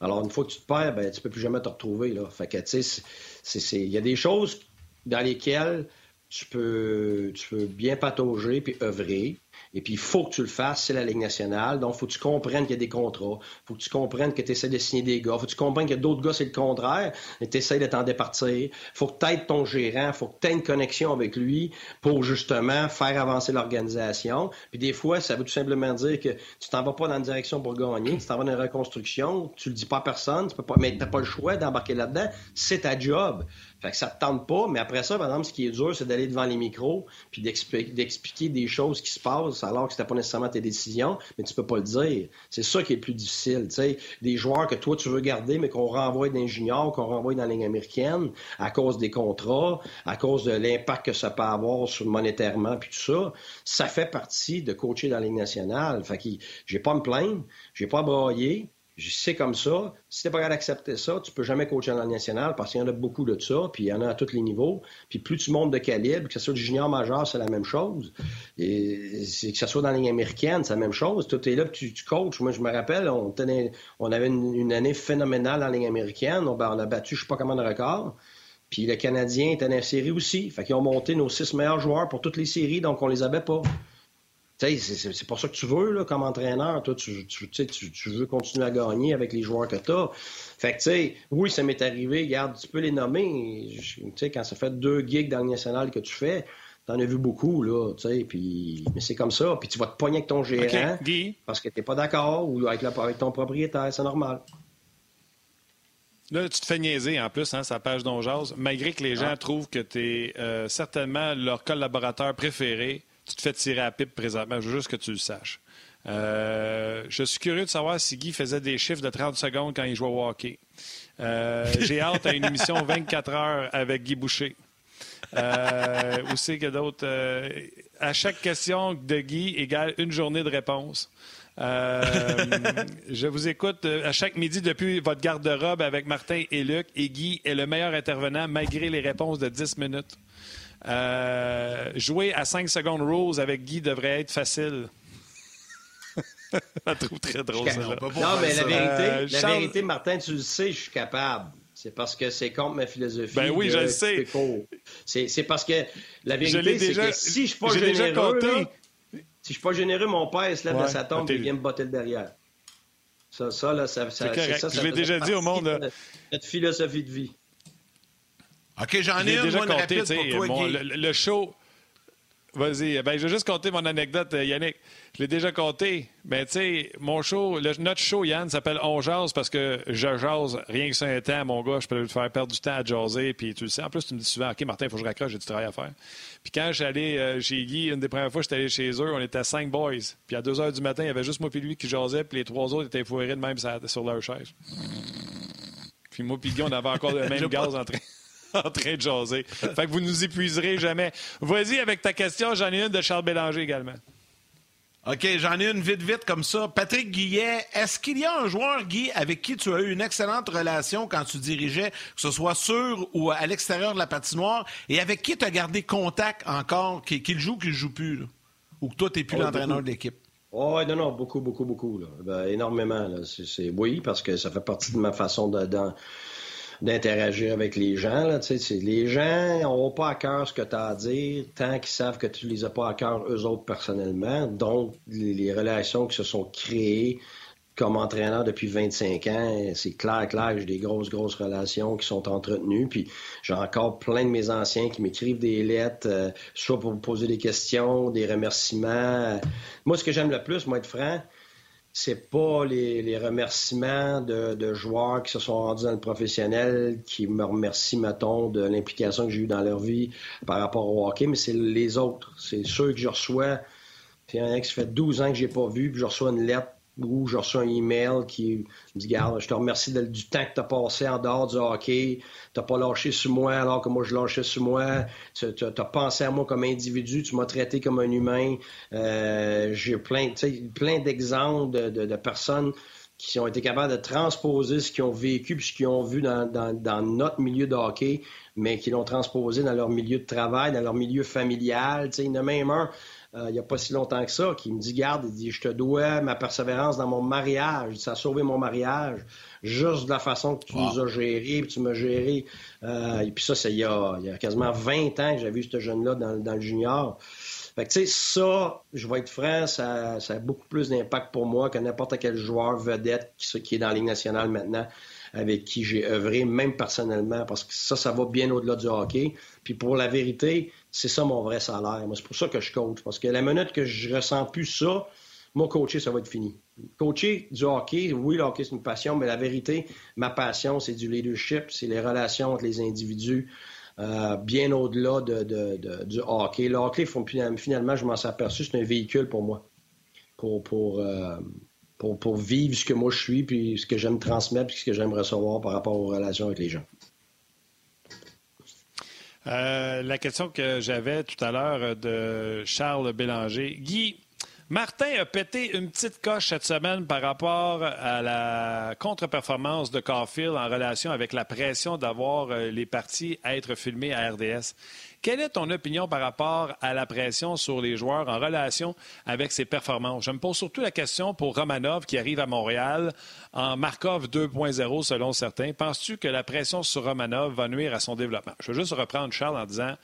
Alors, une fois que tu te perds, ben, tu peux plus jamais te retrouver. Là. Fait que, tu sais, il y a des choses dans lesquelles tu peux, tu peux bien patauger puis œuvrer. Et puis, il faut que tu le fasses, c'est la Ligue nationale. Donc, il faut que tu comprennes qu'il y a des contrats. Il faut que tu comprennes que tu essaies de signer des gars. Il faut que tu comprennes que d'autres gars, c'est le contraire. Et tu essaies de t'en départir. Il faut que tu aides ton gérant. Il faut que tu aies une connexion avec lui pour justement faire avancer l'organisation. Puis des fois, ça veut tout simplement dire que tu t'en vas pas dans une direction pour gagner. Tu t'en vas dans une reconstruction. Tu le dis pas à personne. Tu peux pas, mais tu n'as pas le choix d'embarquer là-dedans. C'est ta job. Fait que ça te tente pas, mais après ça, par exemple, ce qui est dur, c'est d'aller devant les micros puis d'expliquer des choses qui se passent alors que c'était pas nécessairement tes décisions, mais tu peux pas le dire. C'est ça qui est le plus difficile, tu sais. Des joueurs que toi tu veux garder, mais qu'on renvoie d'ingénieurs, qu'on renvoie dans la ligne américaine à cause des contrats, à cause de l'impact que ça peut avoir sur monétairement puis tout ça, ça fait partie de coacher dans la ligne nationale. Fait que j'ai pas à me plaindre, j'ai pas à brailler, c'est comme ça. Si t'es pas capable d'accepter ça, tu peux jamais coacher dans le national parce qu'il y en a beaucoup de ça, puis il y en a à tous les niveaux. Puis plus tu montes de calibre, que ce soit du junior majeur, c'est la même chose. Et que ce soit dans la ligne américaine, c'est la même chose. Tout est là, tu, tu coaches. Moi, je me rappelle, on, avait une, année phénoménale la ligne américaine. On, ben, on a battu, je sais pas comment de record. Puis le Canadien était la série aussi. Fait qu'ils ont monté nos six meilleurs joueurs pour toutes les séries, donc on les avait pas c'est pas ça que tu veux là, comme entraîneur. Toi, tu, tu, veux continuer à gagner avec les joueurs que tu as. Fait que, tu sais, oui, ça m'est arrivé. Regarde, tu peux les nommer. Tu sais, quand ça fait deux gigs dans le national que tu fais, t'en as vu beaucoup, là, tu sais, puis... Mais c'est comme ça. Puis tu vas te pogner avec ton gérant parce que t'es pas d'accord ou avec, avec ton propriétaire, c'est normal.
Là, tu te fais niaiser en plus, hein, sa page d'Onjaz, malgré que les gens ah. trouvent que tu es euh, certainement leur collaborateur préféré tu te fais tirer à pipe présentement. Je veux juste que tu le saches. Euh, je suis curieux de savoir si Guy faisait des chiffres de 30 secondes quand il jouait au hockey. Euh, j'ai hâte à une émission 24 heures avec Guy Boucher. Euh, où c'est que d'autres? Euh, à chaque question de Guy égale une journée de réponse. Je vous écoute à chaque midi depuis votre garde-robe avec Martin et Luc. Et Guy est le meilleur intervenant malgré les réponses de 10 minutes. Euh, jouer à 5 secondes Rose avec Guy devrait être facile. Je trouve très drôle, ça.
Non, mais la vérité, la vérité, Martin, tu le sais, je suis capable. C'est parce que c'est contre ma philosophie.
Ben oui, je le sais.
C'est parce que la vérité, c'est que si je suis pas généreux, si je suis pas généreux, mon père se lève de sa tombe et vient me botter le derrière. Ça, ça, là, ça, ça,
ça, je l'ai déjà dit au monde.
Notre philosophie de vie.
OK, j'en ai, une, déjà compté, pour toi,
bon, le, le, show, Vas-y. Ben, je vais juste compter mon anecdote, euh, Yannick. Je l'ai déjà compté. Mais tu sais, mon show, notre show, Yann, s'appelle On jase parce que je jase rien que ça un temps, mon gars. Je peux te faire perdre du temps à jaser. Puis tu le sais. En plus, tu me dis souvent, OK, Martin, il faut que je raccroche, j'ai du travail à faire. Puis quand j'allais euh, chez Guy, une des premières fois j'étais allé chez eux, on était cinq boys. Puis à 2 h du matin, il y avait juste moi et lui qui jasait. Puis les trois autres étaient fourrés de même sur leur chaise. Puis moi et Guy, on avait encore le même gaz en train. en train de jaser. Fait que vous nous épuiserez jamais. Vas-y avec ta question. J'en ai une de Charles Bélanger également.
OK, j'en ai une vite, vite comme ça. Patrick Guillet, est-ce qu'il y a un joueur, Guy, avec qui tu as eu une excellente relation quand tu dirigeais, que ce soit sur ou à l'extérieur de la patinoire, et avec qui tu as gardé contact encore, qu'il joue ou qu'il joue plus, ou que toi, tu n'es plus oh, l'entraîneur de l'équipe?
Oh, non, non, beaucoup, beaucoup, beaucoup. Ben, énormément. C'est, oui, parce que ça fait partie de ma façon de, d'interagir avec les gens. Là, les gens n'ont pas à cœur ce que tu as à dire tant qu'ils savent que tu les as pas à cœur eux autres personnellement. Donc, les, relations qui se sont créées comme entraîneur depuis 25 ans, c'est clair, clair, j'ai des grosses, grosses relations qui sont entretenues. Puis j'ai encore plein de mes anciens qui m'écrivent des lettres, euh, soit pour me poser des questions, des remerciements. Moi, ce que j'aime le plus, moi, être franc, c'est pas les, remerciements de, joueurs qui se sont rendus dans le professionnel qui me remercient, mettons, de l'implication que j'ai eue dans leur vie par rapport au hockey, mais c'est les autres. C'est ceux que je reçois. Il y en a qui fait 12 ans que j'ai pas vu, puis je reçois une lettre ou je reçois un email qui me dit Garde, je te remercie du temps que tu as passé en dehors du hockey. Tu n'as pas lâché sur moi alors que moi je lâchais sur moi. Tu as, pensé à moi comme individu. Tu m'as traité comme un humain. Euh, J'ai plein, plein d'exemples de, personnes qui ont été capables de transposer ce qu'ils ont vécu puis ce qu'ils ont vu dans, notre milieu de hockey, mais qui l'ont transposé dans leur milieu de travail, dans leur milieu familial. il y en a même un euh, il n'y a pas si longtemps que ça, qui me dit, garde, il dit, je te dois ma persévérance dans mon mariage. Ça a sauvé mon mariage juste de la façon que tu nous as gérés, puis tu m'as géré. Euh, et puis ça, c'est il y a, il y a quasiment 20 ans que j'ai vu ce jeune-là dans, dans, le junior. Fait que, tu sais, ça, je vais être franc, ça, ça a beaucoup plus d'impact pour moi que n'importe quel joueur vedette qui, qui est dans la Ligue nationale maintenant avec qui j'ai œuvré, même personnellement, parce que ça, ça va bien au-delà du hockey. Puis pour la vérité, c'est ça mon vrai salaire. Moi, c'est pour ça que je coach. Parce que la minute que je ressens plus ça, mon coacher, ça va être fini. Coacher du hockey, oui, le hockey, c'est une passion, mais la vérité, ma passion, c'est du leadership, c'est les relations entre les individus, euh, bien au-delà de, du hockey. Le hockey, finalement, je m'en suis aperçu, c'est un véhicule pour moi. Pour, pour, euh, pour, vivre ce que moi je suis, puis ce que j'aime transmettre, puis ce que j'aime recevoir par rapport aux relations avec les gens.
Euh, la question que j'avais tout à l'heure de Charles Bélanger. Guy, Martin a pété une petite coche cette semaine par rapport à la contre-performance de Caulfield en relation avec la pression d'avoir euh, les parties à être filmées à RDS. Quelle est ton opinion par rapport à la pression sur les joueurs en relation avec ses performances? Je me pose surtout la question pour Romanov qui arrive à Montréal en Markov 2.0 selon certains. Penses-tu que la pression sur Romanov va nuire à son développement? Je veux juste reprendre Charles en disant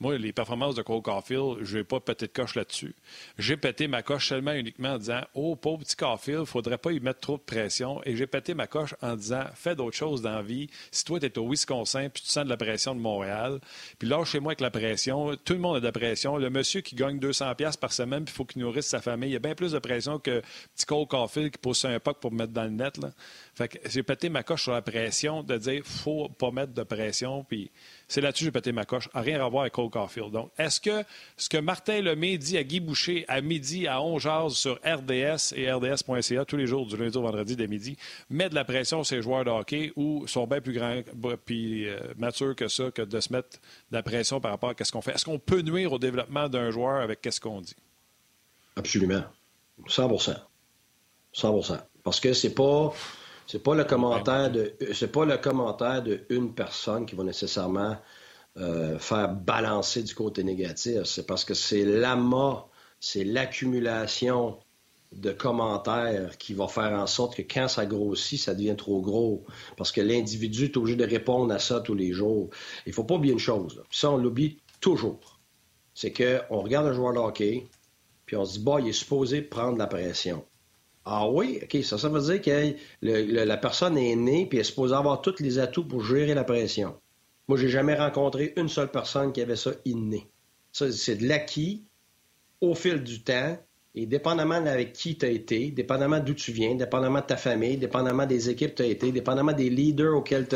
moi, les performances de Cole Caulfield, je n'ai pas pété de coche là-dessus. J'ai pété ma coche seulement uniquement en disant Oh, pauvre petit Caulfield, il ne faudrait pas y mettre trop de pression. Et j'ai pété ma coche en disant Fais d'autres choses dans la vie. Si toi, tu es au Wisconsin puis tu sens de la pression de Montréal, puis là, chez moi avec la pression, tout le monde a de la pression. Le monsieur qui gagne 200$ par semaine puis il faut qu'il nourrisse sa famille, il y a bien plus de pression que petit Cole Caulfield qui pose un puck pour me mettre dans le net. Là. Fait que j'ai pété ma coche sur la pression de dire faut pas mettre de pression. Puis C'est là-dessus que j'ai pété ma coche. rien à voir avec Cole Caulfield. Donc, est-ce que ce que Martin Lemay dit à Guy Boucher à midi à 11 sur RDS et RDS.ca tous les jours du lundi au vendredi dès midi met de la pression sur ces joueurs de hockey ou sont bien plus grands puis euh, matures que ça que de se mettre de la pression par rapport à ce qu'on fait? Est-ce qu'on peut nuire au développement d'un joueur avec ce qu'on dit?
Absolument. 100 100 Parce que c'est pas c'est pas le commentaire de c'est pas le commentaire de une personne qui va nécessairement euh, faire balancer du côté négatif. C'est parce que c'est l'amas, c'est l'accumulation de commentaires qui va faire en sorte que quand ça grossit, ça devient trop gros. Parce que l'individu est obligé de répondre à ça tous les jours. Il faut pas oublier une chose. Ça, on l'oublie toujours. C'est qu'on regarde un joueur de hockey, puis on se dit, bah, il est supposé prendre la pression. Ah oui, OK, ça, veut dire que la personne est née puis elle est supposée avoir tous les atouts pour gérer la pression. Moi, j'ai jamais rencontré une seule personne qui avait ça inné. Ça, c'est de l'acquis au fil du temps et dépendamment avec qui tu as été, dépendamment d'où tu viens, dépendamment de ta famille, dépendamment des équipes que tu as été, dépendamment des leaders auxquels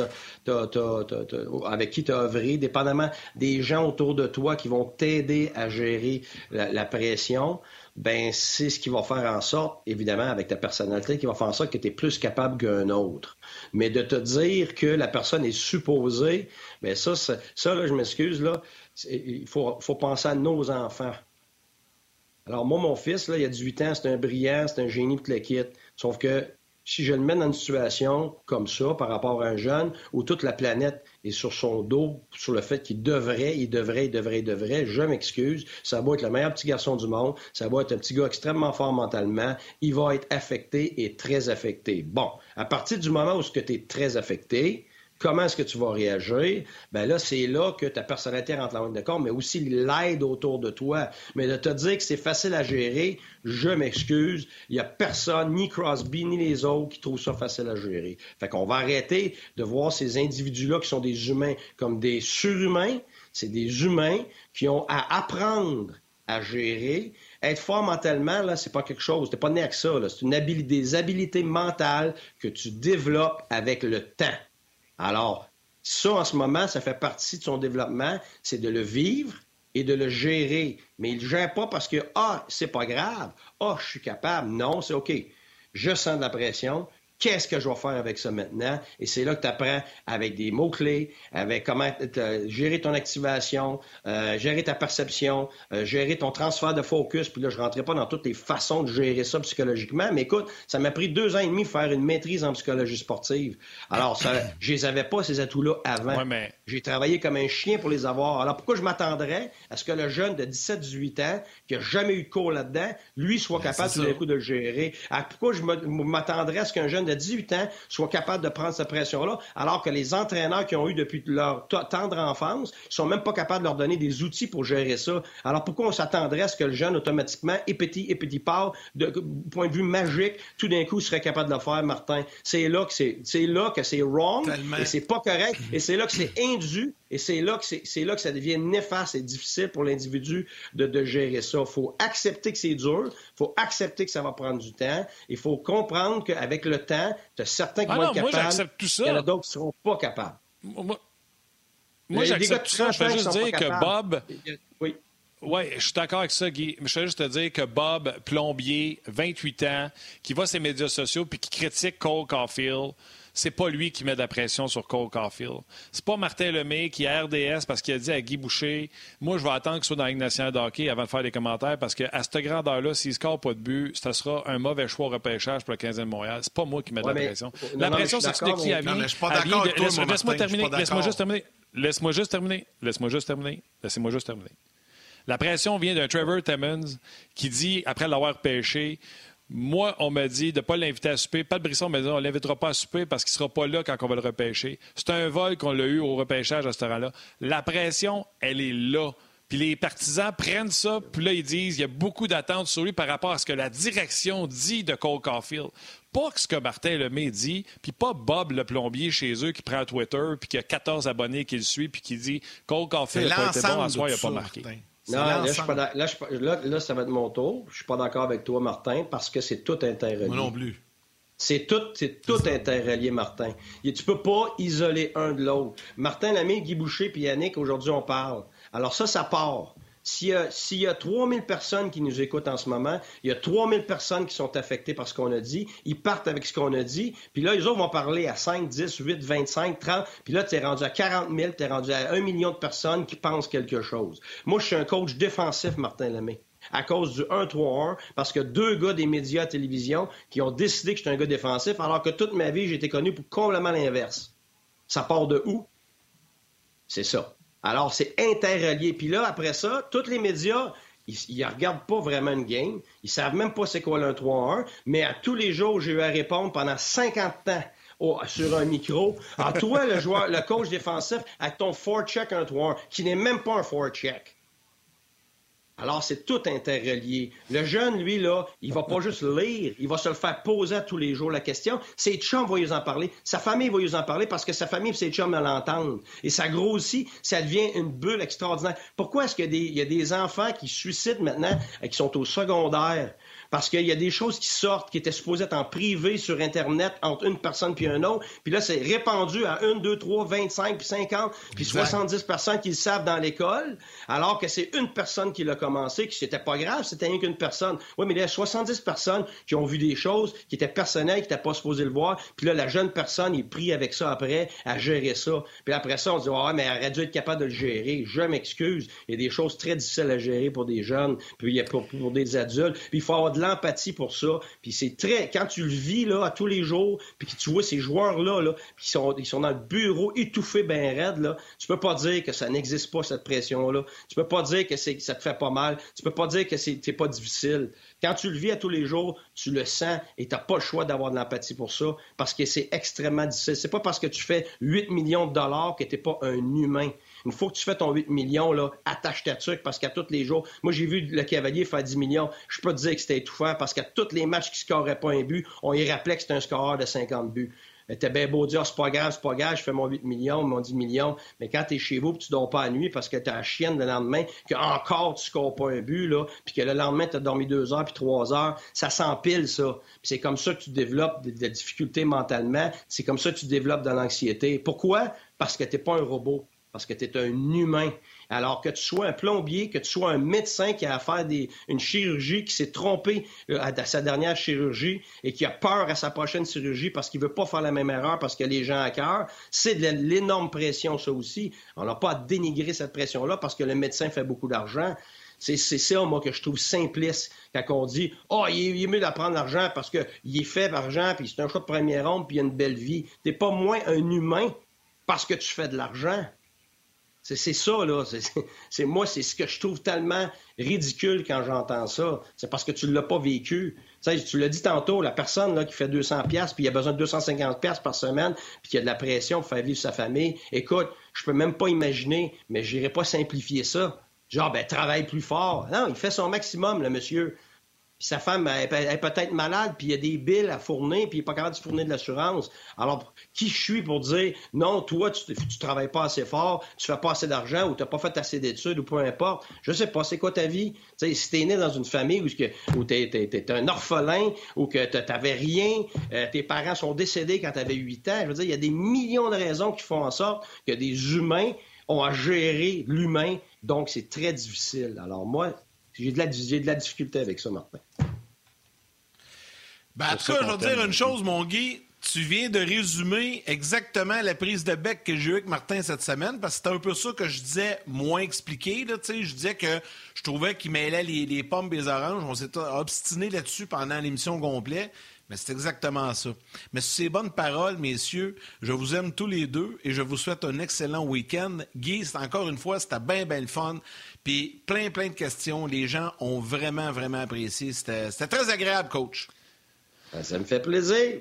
avec qui tu as œuvré, dépendamment des gens autour de toi qui vont t'aider à gérer la pression, ben c'est ce qui va faire en sorte, évidemment, avec ta personnalité, qui va faire en sorte que tu es plus capable qu'un autre. Mais de te dire que la personne est supposée, ben ça, ça, là, je m'excuse, là, il faut, faut penser à nos enfants. Alors, moi, mon fils, là, il a 18 ans, c'est un brillant, c'est un génie de l'équipe. Sauf que si je le mets dans une situation comme ça par rapport à un jeune où toute la planète est sur son dos sur le fait qu'il devrait, il devrait, il devrait, il devrait, je m'excuse, ça va être le meilleur petit garçon du monde, ça va être un petit gars extrêmement fort mentalement, il va être affecté et très affecté. Bon, à partir du moment où tu es très affecté, comment est-ce que tu vas réagir, ben là, c'est là que ta personnalité rentre en ligne de compte, mais aussi l'aide autour de toi. Mais de te dire que c'est facile à gérer, je m'excuse, il n'y a personne, ni Crosby, ni les autres, qui trouvent ça facile à gérer. Fait qu'on va arrêter de voir ces individus-là qui sont des humains comme des surhumains. C'est des humains qui ont à apprendre à gérer. Être fort mentalement, là, c'est pas quelque chose. T'es pas né avec ça. C'est une des habilités mentales que tu développes avec le temps. Alors, ça, en ce moment, ça fait partie de son développement, c'est de le vivre et de le gérer. Mais il ne gère pas parce que, ah, c'est pas grave, ah, je suis capable. Non, c'est OK. Je sens de la pression, Qu'est-ce que je vais faire avec ça maintenant? Et c'est là que tu apprends avec des mots-clés, avec comment gérer ton activation, euh, gérer ta perception, euh, gérer ton transfert de focus. Puis là, je ne rentrais pas dans toutes les façons de gérer ça psychologiquement. Mais écoute, ça m'a pris deux ans et demi de faire une maîtrise en psychologie sportive. Alors, ça, je les avais pas, ces atouts-là, avant. J'ai travaillé comme un chien pour les avoir. Alors, pourquoi je m'attendrais à ce que le jeune de 17-18 ans, qui n'a jamais eu de cours là-dedans, lui soit ben, capable tout d'un coup de le gérer? pourquoi je m'attendrais à ce qu'un jeune de 18 ans soit capable de prendre cette pression-là, alors que les entraîneurs qui ont eu depuis leur tendre enfance sont même pas capables de leur donner des outils pour gérer ça. Alors pourquoi on s'attendrait à ce que le jeune automatiquement, et petit et petit pas, de point de vue magique, tout d'un coup serait capable de le faire, Martin? C'est là que c'est, c'est là que c'est wrong, et c'est pas correct, et c'est là que c'est indu, et c'est là que c'est, là que ça devient néfaste et difficile pour l'individu de, de gérer ça. Il faut accepter que c'est dur, il faut accepter que ça va prendre du temps, il faut comprendre qu'avec le temps, tu as certains qui ah vont être capables. Tout ça. Il y en a d'autres qui ne seront pas capables.
Moi, moi j'accepte tout ça. Je veux juste dire que Bob.
Oui.
Oui, je suis d'accord avec ça, Guy. Je veux juste te dire que Bob Plombier, 28 ans, qui va sur les médias sociaux puis qui critique Cole Caulfield, c'est pas lui qui met de la pression sur Cole Caulfield. C'est pas Martin Lemay qui est RDS parce qu'il a dit à Guy Boucher Moi, je vais attendre qu'il soit dans la Ligue nationale de hockey avant de faire des commentaires parce qu'à cette grandeur-là, s'il ne score pas de but, ce sera un mauvais choix au repêchage pour le 15e de Montréal. C'est pas moi qui mets de la pression. La pression, c'est de qui a Laisse-moi terminer. Laisse-moi juste terminer. Laisse-moi juste terminer. Laisse-moi juste terminer. Laissez-moi juste terminer. La pression vient d'un Trevor Timmons qui dit, après l'avoir pêché, moi, on m'a dit de ne pas l'inviter à souper. Pat Brisson m'a dit on ne l'invitera pas à souper parce qu'il ne sera pas là quand on va le repêcher. C'est un vol qu'on l'a eu au repêchage à ce restaurant-là. La pression, elle est là. Puis les partisans prennent ça, puis là, ils disent il y a beaucoup d'attentes sur lui par rapport à ce que la direction dit de Cole Caulfield. Pas ce que Martin Lemay dit, puis pas Bob le plombier chez eux qui prend Twitter, puis qui a 14 abonnés qui le suivent, puis qui dit Cole Caulfield n'a pas été bon, à soi, il n'a pas marqué.
Non, là, là, ça va être mon tour. Je suis pas d'accord avec toi, Martin, parce que c'est tout interrelié.
Moi non plus.
C'est tout, c'est tout interrelié, Martin. Et tu peux pas isoler un de l'autre. Martin Lamé, Guy Boucher puis Yannick, aujourd'hui, on parle. Alors ça, ça part. S'il y, a, s'il y a 3000 personnes qui nous écoutent en ce moment, il y a 3000 personnes qui sont affectées par ce qu'on a dit, ils partent avec ce qu'on a dit, puis là, les autres vont parler à 5, 10, 8, 25, 30, puis là, tu es rendu à 40 000, tu es rendu à 1 million de personnes qui pensent quelque chose. Moi, je suis un coach défensif, Martin Lemay à cause du 1-3-1, parce que deux gars des médias à télévision qui ont décidé que j'étais un gars défensif, alors que toute ma vie, j'ai été connu pour complètement l'inverse. Ça part de où? C'est ça. Alors, c'est interrelié. Puis là, après ça, tous les médias, ils ne regardent pas vraiment une game. Ils savent même pas c'est quoi le 3-1. Mais à tous les jours, j'ai eu à répondre pendant 50 ans sur un micro. Alors, toi, le joueur, le coach défensif, avec ton four-check 1-3-1, qui n'est même pas un four-check. Alors, c'est tout interrelié. Le jeune, lui, là, il va pas juste lire, il va se le faire poser tous les jours la question. Ses chums vont y en parler, sa famille va y en parler parce que sa famille et ses chums l'entendent. Et ça grossit, ça devient une bulle extraordinaire. Pourquoi est-ce qu'il y, y, a des enfants qui suicident maintenant et qui sont au secondaire? Parce qu'il y a des choses qui sortent qui étaient supposées être en privé sur Internet entre une personne puis un autre, puis là, c'est répandu à une, deux, trois, 25, puis 50, puis 70 personnes qui le savent dans l'école, alors que c'est une personne qui l'a commencé, que c'était pas grave, c'était rien qu'une personne. Oui, mais il y a 70 personnes qui ont vu des choses qui étaient personnelles, qui n'étaient pas supposées le voir, puis là, la jeune personne est pris avec ça après, à gérer ça. Puis après ça, on se dit, ouais, mais elle aurait dû être capable de le gérer. Je m'excuse. Il y a des choses très difficiles à gérer pour des jeunes, puis il y a pour, pour des adultes. Puis il faut avoir l'empathie pour ça. Puis c'est très, quand tu le vis là à tous les jours, puis que tu vois ces joueurs là, là puis ils sont, ils dans le bureau étouffés ben raide là, tu peux pas dire que ça n'existe pas cette pression là. Tu peux pas dire que ça te fait pas mal. Tu peux pas dire que c'est, pas difficile. Quand tu le vis à tous les jours, tu le sens et tu n'as pas le choix d'avoir de l'empathie pour ça parce que c'est extrêmement difficile. C'est pas parce que tu fais 8 millions de dollars que tu n'es pas un humain. Une fois que tu fais ton 8 millions, là, attache ta truc parce qu'à tous les jours, moi j'ai vu le cavalier faire 10 millions, je peux te dire que c'était étouffant parce qu'à tous les matchs qui ne scoraient pas un but, on y rappelait que c'était un scoreur de 50 buts. T'es bien beau dire, c'est pas grave, c'est pas grave, je fais mon 8 millions, mon 10 millions. Mais quand t'es chez vous et tu dors pas à nuit parce que t'as la chienne le lendemain, que encore tu scores pas un but, là, puis que le lendemain t'as dormi deux heures puis trois heures, ça s'empile, ça. C'est comme ça que tu développes des, des difficultés mentalement. C'est comme ça que tu développes de l'anxiété. Pourquoi? Parce que t'es pas un robot. Parce que tu es un humain. Alors que tu sois un plombier, que tu sois un médecin qui a à une chirurgie, qui s'est trompé euh, à, sa dernière chirurgie et qui a peur à sa prochaine chirurgie parce qu'il veut pas faire la même erreur parce que les gens à cœur, c'est de l'énorme pression, ça aussi. On n'a pas à dénigrer cette pression-là parce que le médecin fait beaucoup d'argent. C'est ça, moi, que je trouve simpliste quand on dit Oh, il est, mieux d'apprendre l'argent parce qu'il est fait d'argent, puis c'est un choix de première ronde, puis il a une belle vie. T'es pas moins un humain parce que tu fais de l'argent. C'est ça, là. C'est moi, c'est ce que je trouve tellement ridicule quand j'entends ça. C'est parce que tu ne l'as pas vécu. tu l'as dit tantôt, la personne là, qui fait 200 pièces puis il a besoin de 250 pièces par semaine, puis qui a de la pression pour faire vivre sa famille. Écoute, je peux même pas imaginer, mais je n'irai pas simplifier ça. Genre, ben, travaille plus fort. Non, il fait son maximum, le monsieur sa femme elle, est peut-être malade, puis il y a des billes à fournir, puis il n'est pas capable de fournir de l'assurance. Alors, qui je suis pour dire non, toi, tu ne travailles pas assez fort, tu fais pas assez d'argent, ou tu n'as pas fait assez d'études, ou peu importe. Je sais pas, c'est quoi ta vie? sais, si tu né dans une famille où, où tu es, un orphelin, ou que tu n'avais rien, euh, tes parents sont décédés quand tu avais 8 ans, je veux dire, il y a des millions de raisons qui font en sorte que des humains ont à gérer l'humain, donc c'est très difficile. Alors moi, j'ai de, la, de la difficulté avec ça, Martin.
Ben, en tout cas, je vais te dire une chose, mon Guy. Tu viens de résumer exactement la prise de bec que j'ai eue avec Martin cette semaine, parce que c'était un peu ça que je disais moins expliqué. Là, je disais que je trouvais qu'il mêlait les, les, pommes et les oranges. On s'était obstiné là-dessus pendant l'émission complète. Mais c'est exactement ça. Mais sur ces bonnes paroles, messieurs, je vous aime tous les deux et je vous souhaite un excellent week-end. Guy, c'est encore une fois, c'était bien, bien le fun. Puis plein, plein de questions. Les gens ont vraiment, vraiment apprécié. C'était très agréable, coach.
Ben, ça me fait plaisir.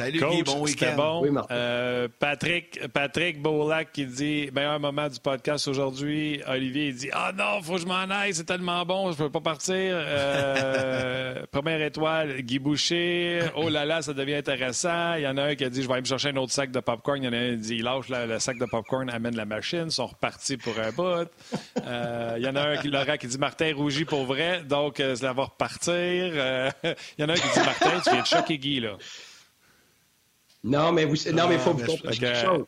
Salut Guy, bon week-end.
Bon. Oui, euh, Patrick, Patrick Beaulac qui dit meilleur moment du podcast aujourd'hui. Olivier il dit Ah non, faut que je m'en aille, c'est tellement bon, je peux pas partir. Euh, première étoile, Guy Boucher. Oh là là, ça devient intéressant. Il y en a un qui a dit Je vais aller me chercher un autre sac de popcorn. Il y en a un qui dit Il lâche le sac de popcorn, amène la machine, ils sont repartis pour un bout. Euh, il y en a un qui Laurent qui dit Martin rougit pour vrai, donc ça va repartir. il y en a un qui dit Martin, tu viens de choquer Guy là.
Non, mais vous, non, mais il faut ah, vous comprendre quelque chose.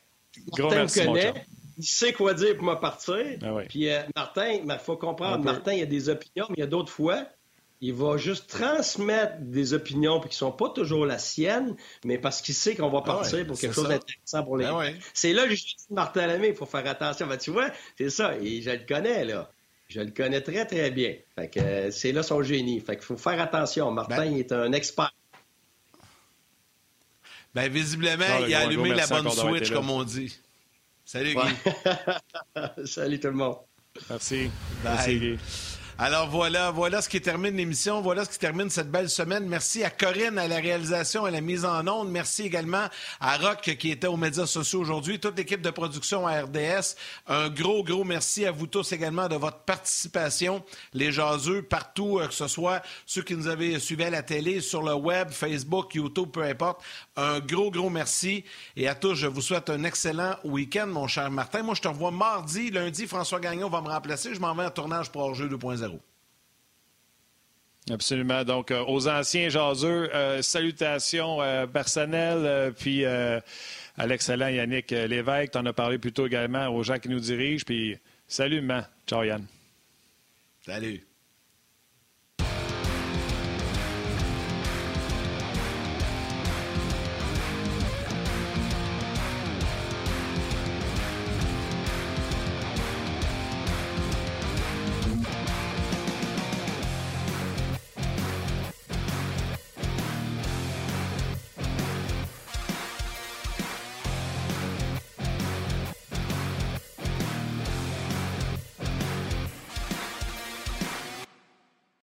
Martin me connaît, il sait quoi dire pour me partir. Ah Puis euh, Martin, il faut comprendre, Martin, il a des opinions, mais il y a d'autres fois, il va juste transmettre des opinions qui ne sont pas toujours la sienne, mais parce qu'il sait qu'on va ah partir pour quelque chose d'intéressant pour les C'est là que je dis Martin Lamé, il faut faire attention. Ben, tu vois, c'est ça, et je le connais, là. Je le connais très, très bien. Fait que euh, c'est là son génie. Fait qu'il faut faire attention. Martin, ben il est un expert.
Ben, visiblement, il a allumé la bonne switch, comme on dit. Salut, Guy.
Salut tout le monde.
Merci. Merci,
alors voilà, voilà ce qui termine l'émission, voilà ce qui termine cette belle semaine. Merci à Corinne à la réalisation, à la mise en onde. Merci également à Rock qui était aux médias sociaux aujourd'hui, toute l'équipe de production à RDS. Un gros, gros merci à vous tous également de votre participation, les jaseux, partout, euh, que ce soit ceux qui nous avaient suivis à la télé, sur le web, Facebook, YouTube, peu importe. Un gros, gros merci. Et à tous, je vous souhaite un excellent week-end, mon cher Martin. Moi, je te revois mardi, lundi. François Gagnon va me remplacer. Je m'en vais en tournage pour Hors-jeu 2.0.
Absolument. Donc, euh, aux anciens jaseux, euh, salutations euh, personnelles, puis à l'excellent Yannick Lévesque, tu en as parlé plus tôt également aux gens qui nous dirigent, puis salut, man. Ciao, Yann.
Salut.